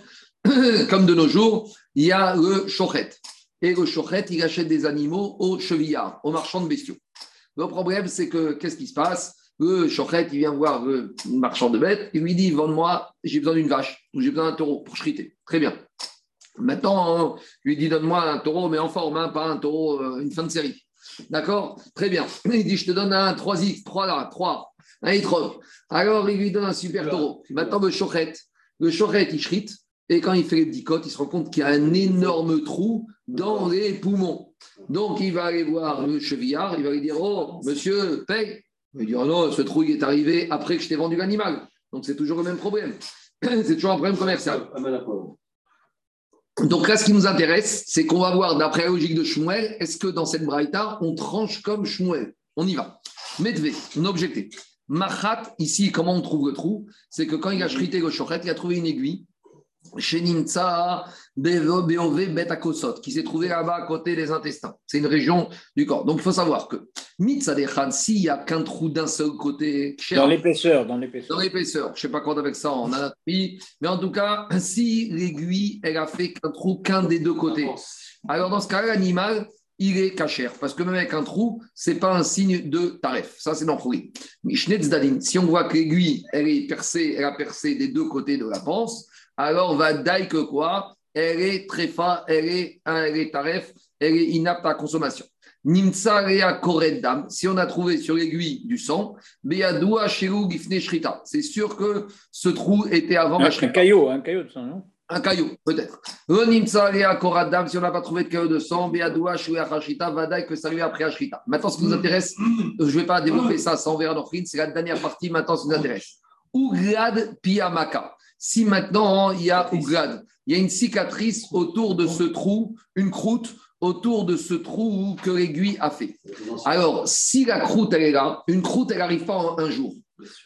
Speaker 1: comme de nos jours, il y a le chochet. Et le chochet, il achète des animaux aux chevillards, aux marchands de bestiaux. Le problème, c'est que qu'est-ce qui se passe? Le chochet, il vient voir le marchand de bêtes, il lui dit Vends-moi, j'ai besoin d'une vache, ou j'ai besoin d'un taureau pour chriter. Très bien. Maintenant, il lui dit Donne-moi un taureau, mais en forme, hein, pas un taureau, euh, une fin de série. D'accord? Très bien. Il dit Je te donne un 3X, 3 là, 3, un étrove. Alors, il lui donne un super taureau. Maintenant, le chochet, le chochet, il chrite. Et quand il fait les dicotes, il se rend compte qu'il y a un énorme trou dans les poumons. Donc, il va aller voir le chevillard, il va lui dire Oh, monsieur, paye. Il va dire oh Non, ce trou, il est arrivé après que je t'ai vendu l'animal. Donc, c'est toujours le même problème. C'est toujours un problème commercial. Donc là, ce qui nous intéresse, c'est qu'on va voir, d'après la logique de Shmuel, est-ce que dans cette braïta, on tranche comme Shmuel? On y va. Medvé, on objecté. Machat, ici, comment on trouve le trou? C'est que quand il a chrité le chochet, il a trouvé une aiguille chez Nimtsa, qui s'est trouvé là-bas à côté des intestins. C'est une région du corps. Donc il faut savoir que Mitzadechan, s'il n'y a qu'un trou d'un seul côté,
Speaker 7: Dans l'épaisseur, dans l'épaisseur.
Speaker 1: dans l'épaisseur, je ne sais pas quoi avec ça en anatomie, mais en tout cas, si l'aiguille, elle a fait qu'un trou qu'un des deux côtés, alors dans ce cas-là, l'animal, il est cachère. Parce que même avec un trou, ce n'est pas un signe de taref. Ça, c'est dans Khouri. Si on voit que l'aiguille, elle est percée, elle a percé des deux côtés de la panse, alors va daille que quoi? Elle est tréfa, elle est, elle est taref, elle est inapte à consommation. Nimsa rea koreddam, si on a trouvé sur l'aiguille du sang, beyadoua shelou gifne shrita. C'est sûr que ce trou était avant la
Speaker 7: Un, un
Speaker 1: shrita.
Speaker 7: caillot, un caillot de sang, non
Speaker 1: Un caillou, peut-être. Koreddam, si on n'a pas trouvé de caillou de sang, beyadoua shelou shrita, va daille que ça lui après shrita. Maintenant, ce qui nous intéresse, je ne vais pas développer ça sans verra dans c'est la dernière partie maintenant, ce qui nous intéresse. Uglad piyamaka. Si maintenant il y a il y a une cicatrice autour de ce trou, une croûte autour de ce trou que l'aiguille a fait. Alors, si la croûte, elle est là, une croûte, elle n'arrive pas en un jour.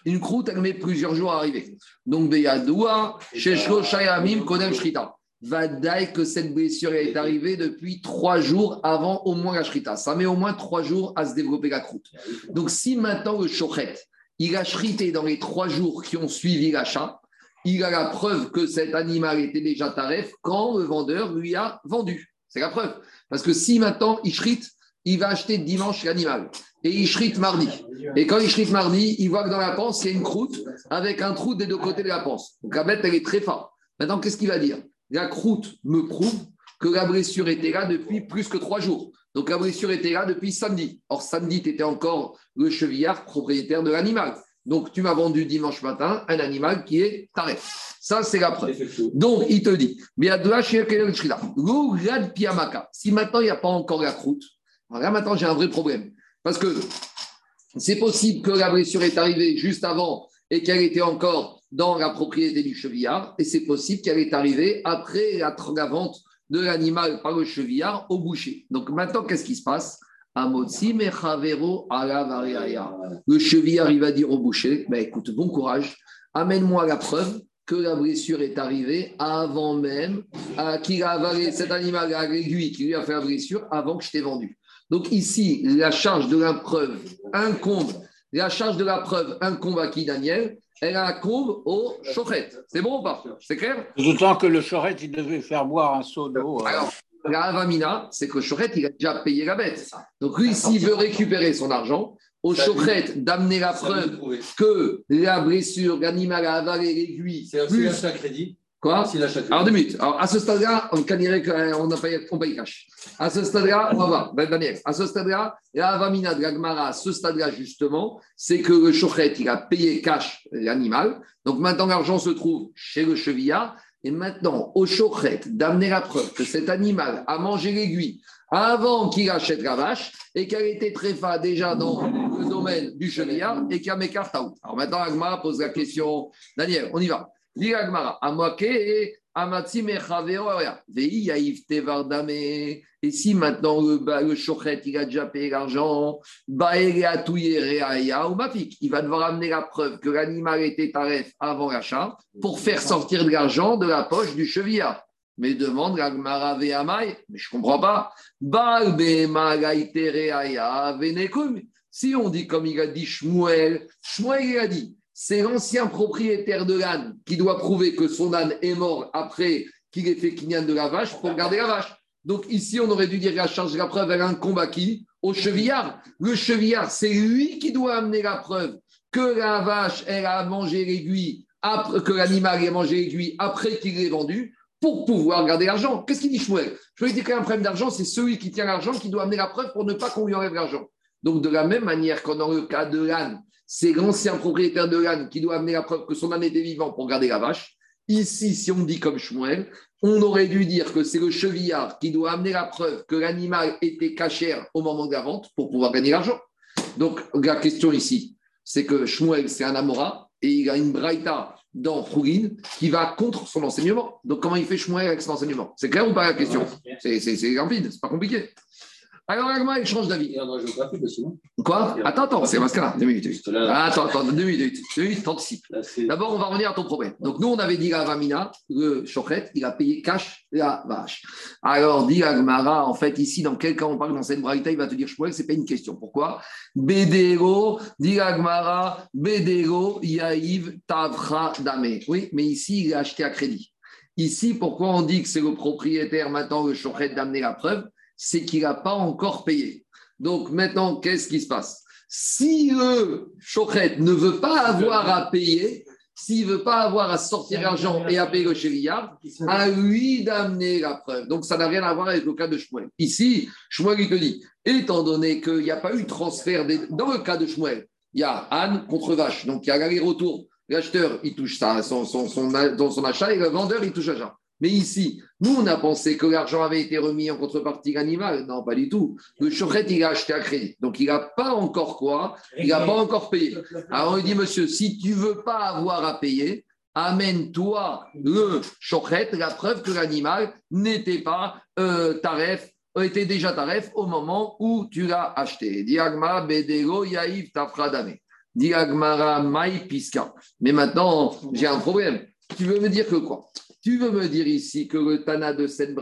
Speaker 1: Une croûte, elle met plusieurs jours à arriver. Donc, Beyadoua, Sheshlo, Shayamim, Kodem, Shrita. Vadaï que cette blessure est arrivée depuis trois jours avant au moins la Shrita. Ça met au moins trois jours à se développer la croûte. Donc, si maintenant le Shochet, il a shrité dans les trois jours qui ont suivi l'achat, il a la preuve que cet animal était déjà taref quand le vendeur lui a vendu. C'est la preuve. Parce que si maintenant il shrite, il va acheter dimanche l'animal. Et il shrite mardi. Et quand il shrite mardi, il voit que dans la panse, il y a une croûte avec un trou des deux côtés de la panse. Donc la bête, elle est très forte. Maintenant, qu'est-ce qu'il va dire? La croûte me prouve que la blessure était là depuis plus que trois jours. Donc la blessure était là depuis samedi. Or, samedi, tu étais encore le chevillard propriétaire de l'animal. Donc, tu m'as vendu dimanche matin un animal qui est taref. Ça, c'est la preuve. Donc, il te dit, si maintenant il n'y a pas encore la croûte, alors là maintenant j'ai un vrai problème. Parce que c'est possible que la blessure est arrivée juste avant et qu'elle était encore dans la propriété du chevillard et c'est possible qu'elle est arrivée après la, la vente de l'animal par le chevillard au boucher. Donc maintenant, qu'est-ce qui se passe? Le chevillard, il va dire au boucher, ben, écoute, bon courage, amène-moi la preuve que la blessure est arrivée avant même euh, qu'il a avalé cet animal à l'aiguille qui lui a fait la blessure avant que je t'ai vendu. Donc ici, la charge de la preuve incombe, la charge de la preuve incombe à qui, Daniel? Elle incombe au chochet. C'est bon ou pas? C'est clair?
Speaker 7: D'autant que le chorette, il devait faire boire un seau d'eau. euh,
Speaker 1: Alors, la avamina, c'est que Chochet, il a déjà payé la bête. Donc lui, s'il veut récupérer son argent, au Chochet d'amener la preuve que la blessure, l'animal a avalé l'aiguille,
Speaker 5: C'est
Speaker 1: plus...
Speaker 5: l'achat crédit.
Speaker 1: Quoi Alors, deux minutes. Alors, à ce stade-là, on canirait qu'on a payé, on paye cash. À ce stade-là, on va voir, Ben Daniel. À ce stade-là, la avamina de la Gemara, à ce stade-là, justement, c'est que le Chochet, il a payé cash l'animal. Donc, maintenant, l'argent se trouve chez le chevillard. Et maintenant, au Chochet d'amener la preuve que cet animal a mangé l'aiguille avant qu'il achète la vache et qu'elle était tréfa déjà dans le domaine du chevillard et qu'il y a mes cartes. Alors maintenant, Agmara pose la question. Daniel, on y va. Dis Agmara, Amake, Et si maintenant le, bah, le Chochet, il a déjà payé l'argent, Mafik, il va devoir amener la preuve que l'animal était taref avant l'achat pour faire sortir de l'argent de la poche du chevillard. Mais demande l'Agmara Ve'amai, mais je ne comprends pas. Si on dit comme il a dit Shmuel, Shmuel il a dit, c'est l'ancien propriétaire de l'âne qui doit prouver que son âne est mort après qu'il ait fait kinyan de la vache pour garder la vache. Donc ici, on aurait dû dire la charge de la preuve, elle a un combat qui Au chevillard. Le chevillard, c'est lui qui doit amener la preuve que la vache, elle a mangé l'aiguille, que l'animal ait mangé l'aiguille après qu'il l'ait vendu pour pouvoir garder l'argent. Qu'est-ce qu'il dit Shmuel? Je lui dis qu'il y problème d'argent, c'est celui qui tient l'argent qui doit amener la preuve pour ne pas qu'on lui enlève l'argent. Donc de la même manière qu'en dans le cas de l'âne, c'est l'ancien propriétaire de l'âne qui doit amener la preuve que son âne était vivant pour garder la vache. Ici, si on dit comme Shmuel, on aurait dû dire que c'est le chevillard qui doit amener la preuve que l'animal était cachère au moment de la vente pour pouvoir gagner l'argent. Donc la question ici, c'est que Shmuel, c'est un Amora et il a une braïta dans Khourin qui va contre son enseignement. Donc comment il fait Shmuel avec son enseignement? C'est clair ou pas la question? C'est c'est rapide, c'est pas compliqué. Alors, Agma, il change d'avis. Quoi? Attends, attends, c'est Mascara. Deux minutes.
Speaker 5: Que là,
Speaker 1: Attends, attends, deux minutes. Deux minutes, t'anticipes. D'abord, on va revenir à ton problème. Donc, nous, on avait dit à Vamina, le chochet, il a payé cash la vache. Alors, dit Agmara, en fait, ici, dans quel cas on parle dans cette braïta, il va te dire Shmuel, c'est pas une question. Pourquoi? Bédéro, dit Agmara, Bédéro, Yaïv, Tavra, Dame. Oui, mais ici, il a acheté à crédit. Ici, pourquoi on dit que c'est le propriétaire, maintenant, le chochet, d'amener la preuve? C'est qu'il n'a pas encore payé. Donc, maintenant, qu'est-ce qui se passe? Si le chochet ne veut pas avoir à payer, s'il ne veut pas avoir à sortir l'argent et à payer le chérillard, à lui d'amener la preuve. Donc, ça n'a rien à voir avec le cas de Shmuel. Ici, Shmuel, il te dit, étant donné qu'il n'y a pas eu de transfert, des- dans le cas de Shmuel, il y a Anne contre vache, donc il y a l'aller-retour. L'acheteur, il touche ça, son, son, son, dans son achat et le vendeur, il touche l'argent. Mais ici, nous, on a pensé que l'argent avait été remis en contrepartie l'animal. Non, pas du tout. Le chochet, il a acheté à crédit. Donc, il n'a pas encore quoi Il n'a pas encore payé. Alors on lui dit, monsieur, si tu veux pas avoir à payer, amène-toi le chochet, la preuve que l'animal n'était pas euh, taref, était déjà taref au moment où tu l'as acheté. Diagma bedego yaïf tafradame. Diagmara mai piska. Mais maintenant, j'ai un problème. Tu veux me dire que quoi? Tu veux me dire ici que le Tana de cette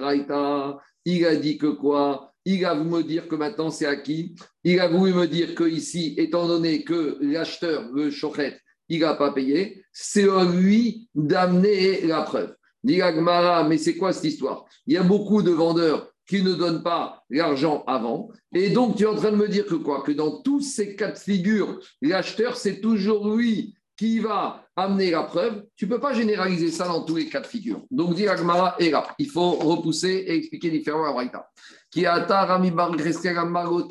Speaker 1: il a dit que quoi? Il a voulu me dire que maintenant c'est acquis. Il a voulu me dire que ici, étant donné que l'acheteur, le chochet, il n'a pas payé, c'est à lui d'amener la preuve. Dit Agmara, mais c'est quoi cette histoire? Il y a beaucoup de vendeurs qui ne donnent pas l'argent avant. Et donc, tu es en train de me dire que quoi? Que dans tous ces cas de figure, l'acheteur, c'est toujours lui qui va amener la preuve. Tu ne peux pas généraliser ça dans tous les cas de figure. Donc, dit Agmara est là. Il faut repousser et expliquer différemment la Braïta. Qui a Rami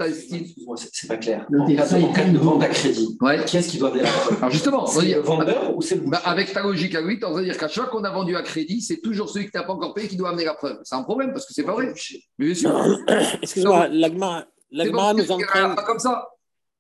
Speaker 8: c'est c'est pas clair. Cas,
Speaker 6: détail,
Speaker 8: en cas de vente à crédit,
Speaker 1: Ouais.
Speaker 8: qui est-ce qui doit donner la preuve
Speaker 1: Alors justement, on va
Speaker 8: C'est le vendeur ou c'est le
Speaker 1: Bah, avec ta logique à lui, tu vas dire qu'à chaque fois qu'on a vendu à crédit, c'est toujours celui qui n'a pas encore payé qui doit amener la preuve. C'est un problème parce que c'est pas vrai. Mais bien sûr.
Speaker 7: Excuse-moi, l'Agmara nous entraîne,
Speaker 1: pas comme ça.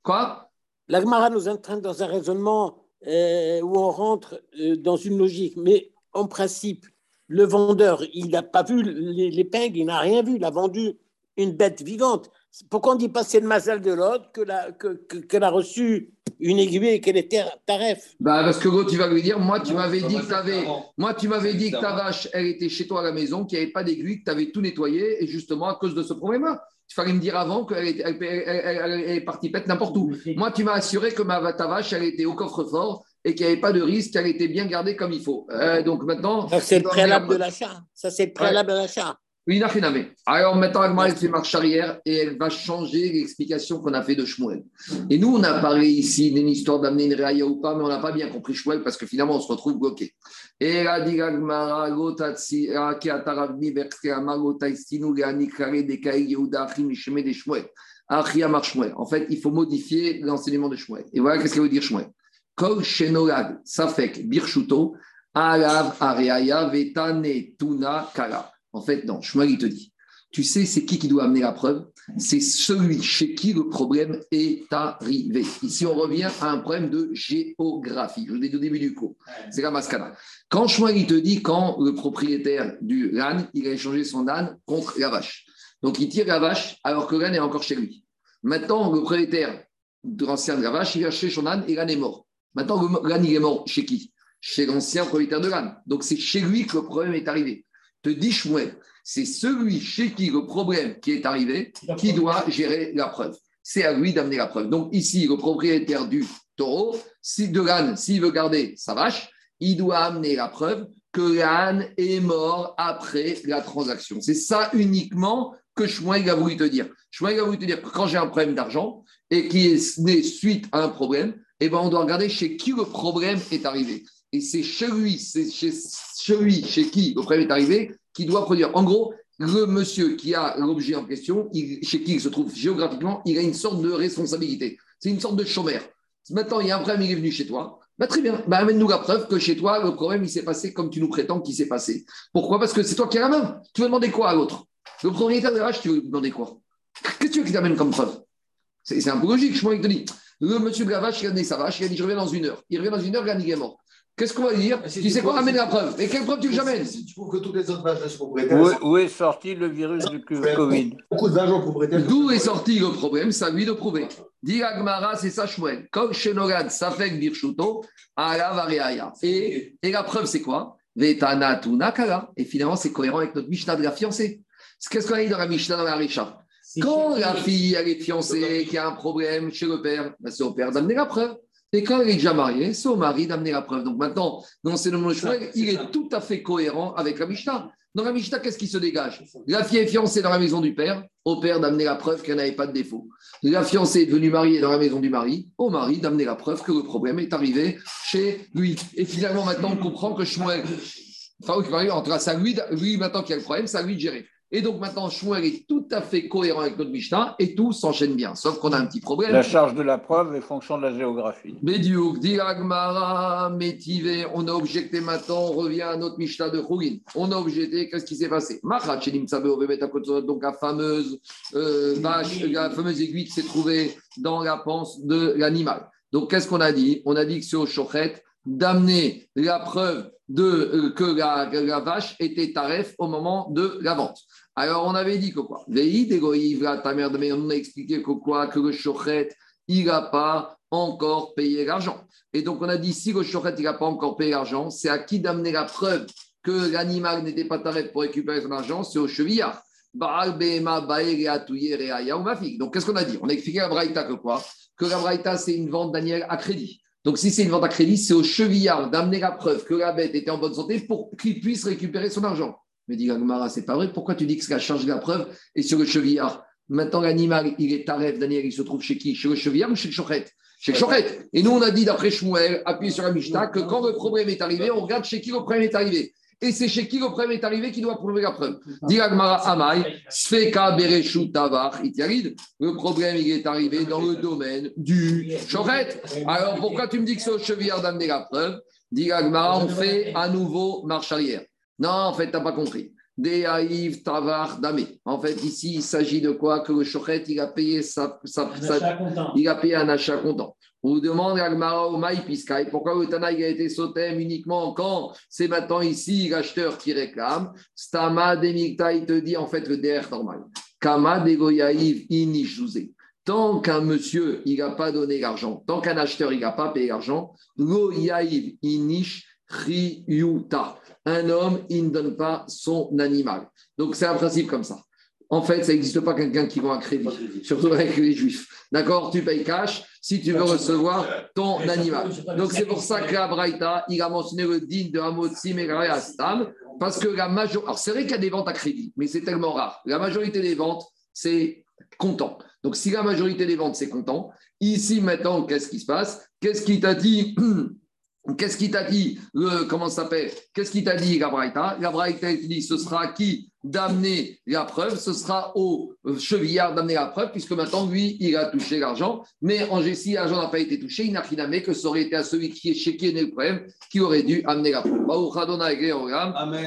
Speaker 1: Quoi?
Speaker 7: l'Agmara nous entraîne dans un raisonnement où on rentre euh, dans une logique. Mais en principe, le vendeur, il n'a pas vu l'épingle, il n'a rien vu, il a vendu une bête vivante. Pourquoi on dit pas c'est le mazal de l'autre que la- que- que- qu'elle a reçu une aiguille et qu'elle était taref
Speaker 1: Bah, parce que l'autre, tu vas lui dire, moi, tu m'avais dit que t'avais, moi, tu m'avais dit que ta vache, elle était chez toi à la maison, qu'il n'y avait pas d'aiguille, que tu avais tout nettoyé, et justement, à cause de ce problème-là, il fallait me dire avant qu'elle était- elle, elle- elle- elle est partie pète n'importe où. Moi, tu m'as assuré que ma, ta vache, elle était au coffre-fort et qu'il n'y avait pas de risque, qu'elle était bien gardée comme il faut. Euh, donc maintenant.
Speaker 7: Ça, c'est le préalable de l'achat. Ça, c'est le préalable de l'achat.
Speaker 1: Alors maintenant, Agmara, elle fait marche arrière et elle va changer l'explication qu'on a fait de Shmuel. Et nous, on a parlé ici d'une histoire d'amener une réaïa ou pas, mais on n'a pas bien compris Shmuel parce que finalement, on se retrouve bloqué. Et là, dit. En fait, il faut modifier l'enseignement de Shmuel. Et voilà qu'est-ce que veut dire Shmuel. Kol Shenolad, Safek, Birchuto, Alav, Areaya, Vetane, Tuna, Kala. En fait, non, Shmuel, il te dit. Tu sais, c'est qui qui doit amener la preuve? C'est celui chez qui le problème est arrivé. Ici, on revient à un problème de géographie. Je vous l'ai dit au début du cours. C'est la mascana. Quand Shmuel, il te dit quand le propriétaire du âne, il a échangé son âne contre la vache. Donc, il tire la vache alors que l'âne est encore chez lui. Maintenant, le propriétaire de l'ancien de la vache, il vient chercher son âne et l'âne est mort. Maintenant, l'âne, il est mort chez qui? Chez l'ancien propriétaire de l'âne. Donc, c'est chez lui que le problème est arrivé. Te dit Shmuel, c'est celui chez qui le problème qui est arrivé qui doit gérer la preuve. C'est à lui d'amener la preuve. Donc ici, le propriétaire du taureau, si de l'âne, s'il veut garder sa vache, il doit amener la preuve que l'âne est mort après la transaction. C'est ça uniquement que Shmuel a voulu te dire. Shmuel a voulu te dire que quand j'ai un problème d'argent et qui est né suite à un problème, eh ben on doit regarder chez qui le problème est arrivé. Et c'est chez lui, c'est chez chez qui le problème est arrivé qui doit produire. En gros, le monsieur qui a l'objet en question, chez qui il se trouve géographiquement, il a une sorte de responsabilité. C'est une sorte de chômeur. Maintenant, il y a un problème, il est venu chez toi. Bah, très bien, bah, amène-nous la preuve que chez toi, le problème, il s'est passé comme tu nous prétends qu'il s'est passé. Pourquoi? Parce que c'est toi qui as la main. Tu veux demander quoi à l'autre? Le propriétaire de vache, tu veux demander quoi? Qu'est-ce que tu veux qu'il t'amène comme preuve? C'est un peu logique. Je te dis, le monsieur de la vache, il a donné sa vache, il a dit, je reviens dans une heure. Il revient dans une heure, il est mort. Qu'est-ce qu'on va dire
Speaker 5: si
Speaker 1: Tu sais quoi Amène la preuve. Et quelle preuve tu veux que j'amène
Speaker 5: Si tu prouves que toutes les autres vaches sont propriétaires,
Speaker 7: Où, où est sorti le virus du Covid
Speaker 5: beaucoup de vaches sont propriétaires.
Speaker 1: D'où est sorti le problème C'est à lui de prouver. Dit Agmara, c'est ça, Shmuel. Kol Shenogad, Safek Birchuto, Ala Vareaya. Et, et la preuve, c'est quoi Vetana Tunakala. Et finalement, c'est cohérent avec notre Mishnah de la fiancée. Qu'est-ce qu'on a dit dans la Mishnah, dans la Richa Quand la fille, elle est fiancée, qu'il y a un problème chez le père, ben, c'est au père d'amener la preuve. Et quand elle est déjà mariée, c'est au mari d'amener la preuve. Donc maintenant, dans nom Shmuel, il est tout à fait cohérent avec la Mishnah. Dans la Mishnah, qu'est-ce qui se dégage La fille est fiancée dans la maison du père, au père d'amener la preuve qu'elle n'avait pas de défaut. La fiancée est devenue mariée dans la maison du mari, au mari d'amener la preuve que le problème est arrivé chez lui. Et finalement, maintenant, on comprend que Shmuel, enfin, oui, en tout cas, c'est à lui, lui maintenant qui a le problème, c'est à lui de gérer. Et donc maintenant, Shmuel est tout à fait cohérent avec notre Mishnah et tout s'enchaîne bien. Sauf qu'on a un petit problème.
Speaker 7: La charge de la preuve est fonction de la géographie.
Speaker 1: Bédiouk, dit Agmara, Métivé, on a objecté maintenant, on revient à notre Mishnah de Khourin. On a objecté, qu'est-ce qui s'est passé? Donc la fameuse euh, vache, la fameuse aiguille qui s'est trouvée dans la panse de l'animal. Donc qu'est-ce qu'on a dit? On a dit que c'est au Shochet d'amener la preuve de, euh, que la, vache était taref au moment de la vente. Alors on avait dit que quoi? Ta mère de on a expliqué que quoi? Que le Shochet, il n'a pas encore payé l'argent. Et donc, on a dit, si le chochet, il n'a pas encore payé l'argent, c'est à qui d'amener la preuve que l'animal n'était pas tarif pour récupérer son argent? C'est au chevillard. Donc, qu'est-ce qu'on a dit? On a expliqué à Braïta que quoi? Que la Braïta, c'est une vente d'animal à crédit. Donc, si c'est une vente à crédit, c'est au chevillard d'amener la preuve que la bête était en bonne santé pour qu'il puisse récupérer son argent. Mais dit Gagmara, c'est pas vrai. Pourquoi tu dis que c'est la charge de la preuve et sur le chevillard Maintenant, l'animal, il est taref, Daniel, il se trouve chez qui? Chez le chevillard ou chez le chochet Chez le chochet. Et nous, on a dit, d'après Shmuel, appuyé sur la Mishnah, que quand le problème est arrivé, on regarde chez qui le problème est arrivé. Et c'est chez qui le problème est arrivé qui doit prouver la preuve. Dit Agmara Amai, Sfeka Bereshu Tavar Itiarid. Le problème, il est arrivé dans le domaine du chochet. Alors, pourquoi tu me dis que c'est au chevillard d'amener la preuve? Dit on fait à nouveau marche arrière. Non, en fait, tu n'as pas compris. Deaïv Tavar Dame. En fait, ici, il s'agit de quoi Que le Shochet, il a payé sa, sa- il a payé un achat comptant. On vous demande Agmara au Maï Piskai, pourquoi le Tana il a été sauté uniquement quand c'est maintenant ici l'acheteur qui réclame? Stama Demikta, il te dit en fait le DR normal. Kama Degoyaïv Inishouze. Tant qu'un monsieur, il n'a pas donné l'argent, tant qu'un acheteur, il n'a pas payé l'argent, Lo Yaïv Inish Riyuta. Un homme, il ne donne pas son animal. Donc c'est un principe comme ça. En fait, ça n'existe pas quelqu'un qui vend un crédit, surtout avec les juifs. D'accord? Tu payes cash si tu veux recevoir ton animal. Donc c'est pour ça que la Braïta, il a mentionné le din de Hamotzi Megare Astam, parce que la majorité. Alors c'est vrai qu'il y a des ventes à crédit, mais c'est tellement rare. La majorité des ventes, c'est comptant. Donc si la majorité des ventes, c'est comptant, ici maintenant, qu'est-ce qui se passe? Qu'est-ce qui t'a dit Qu'est-ce qui t'a dit le- Comment ça s'appelle? Qu'est-ce qui t'a dit la Braïta La Braïta dit ce sera à qui d'amener la preuve? Ce sera au euh, chevillard d'amener la preuve, puisque maintenant, lui, il a touché l'argent. Mais en si l'argent n'a pas été touché, il n'a rien amené, que ça aurait été à celui qui est chez qui est né le problème, qui aurait dû amener la preuve.
Speaker 5: Amen.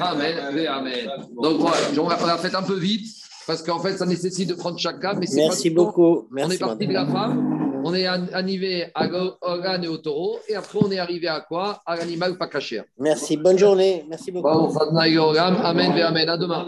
Speaker 1: Amen. Donc voilà, on l'a on l'a fait un peu vite, parce qu'en fait, ça nécessite de prendre chaque cas. Mais c'est
Speaker 7: Merci
Speaker 1: pas temps.
Speaker 7: beaucoup.
Speaker 1: On
Speaker 7: Merci,
Speaker 1: est parti de la femme, on est arrivé à l'âne et au taureau, et après on est arrivé à quoi? À l'animal pas caché.
Speaker 7: Merci. Bonne journée. Merci beaucoup.
Speaker 1: Amen Amen. À demain.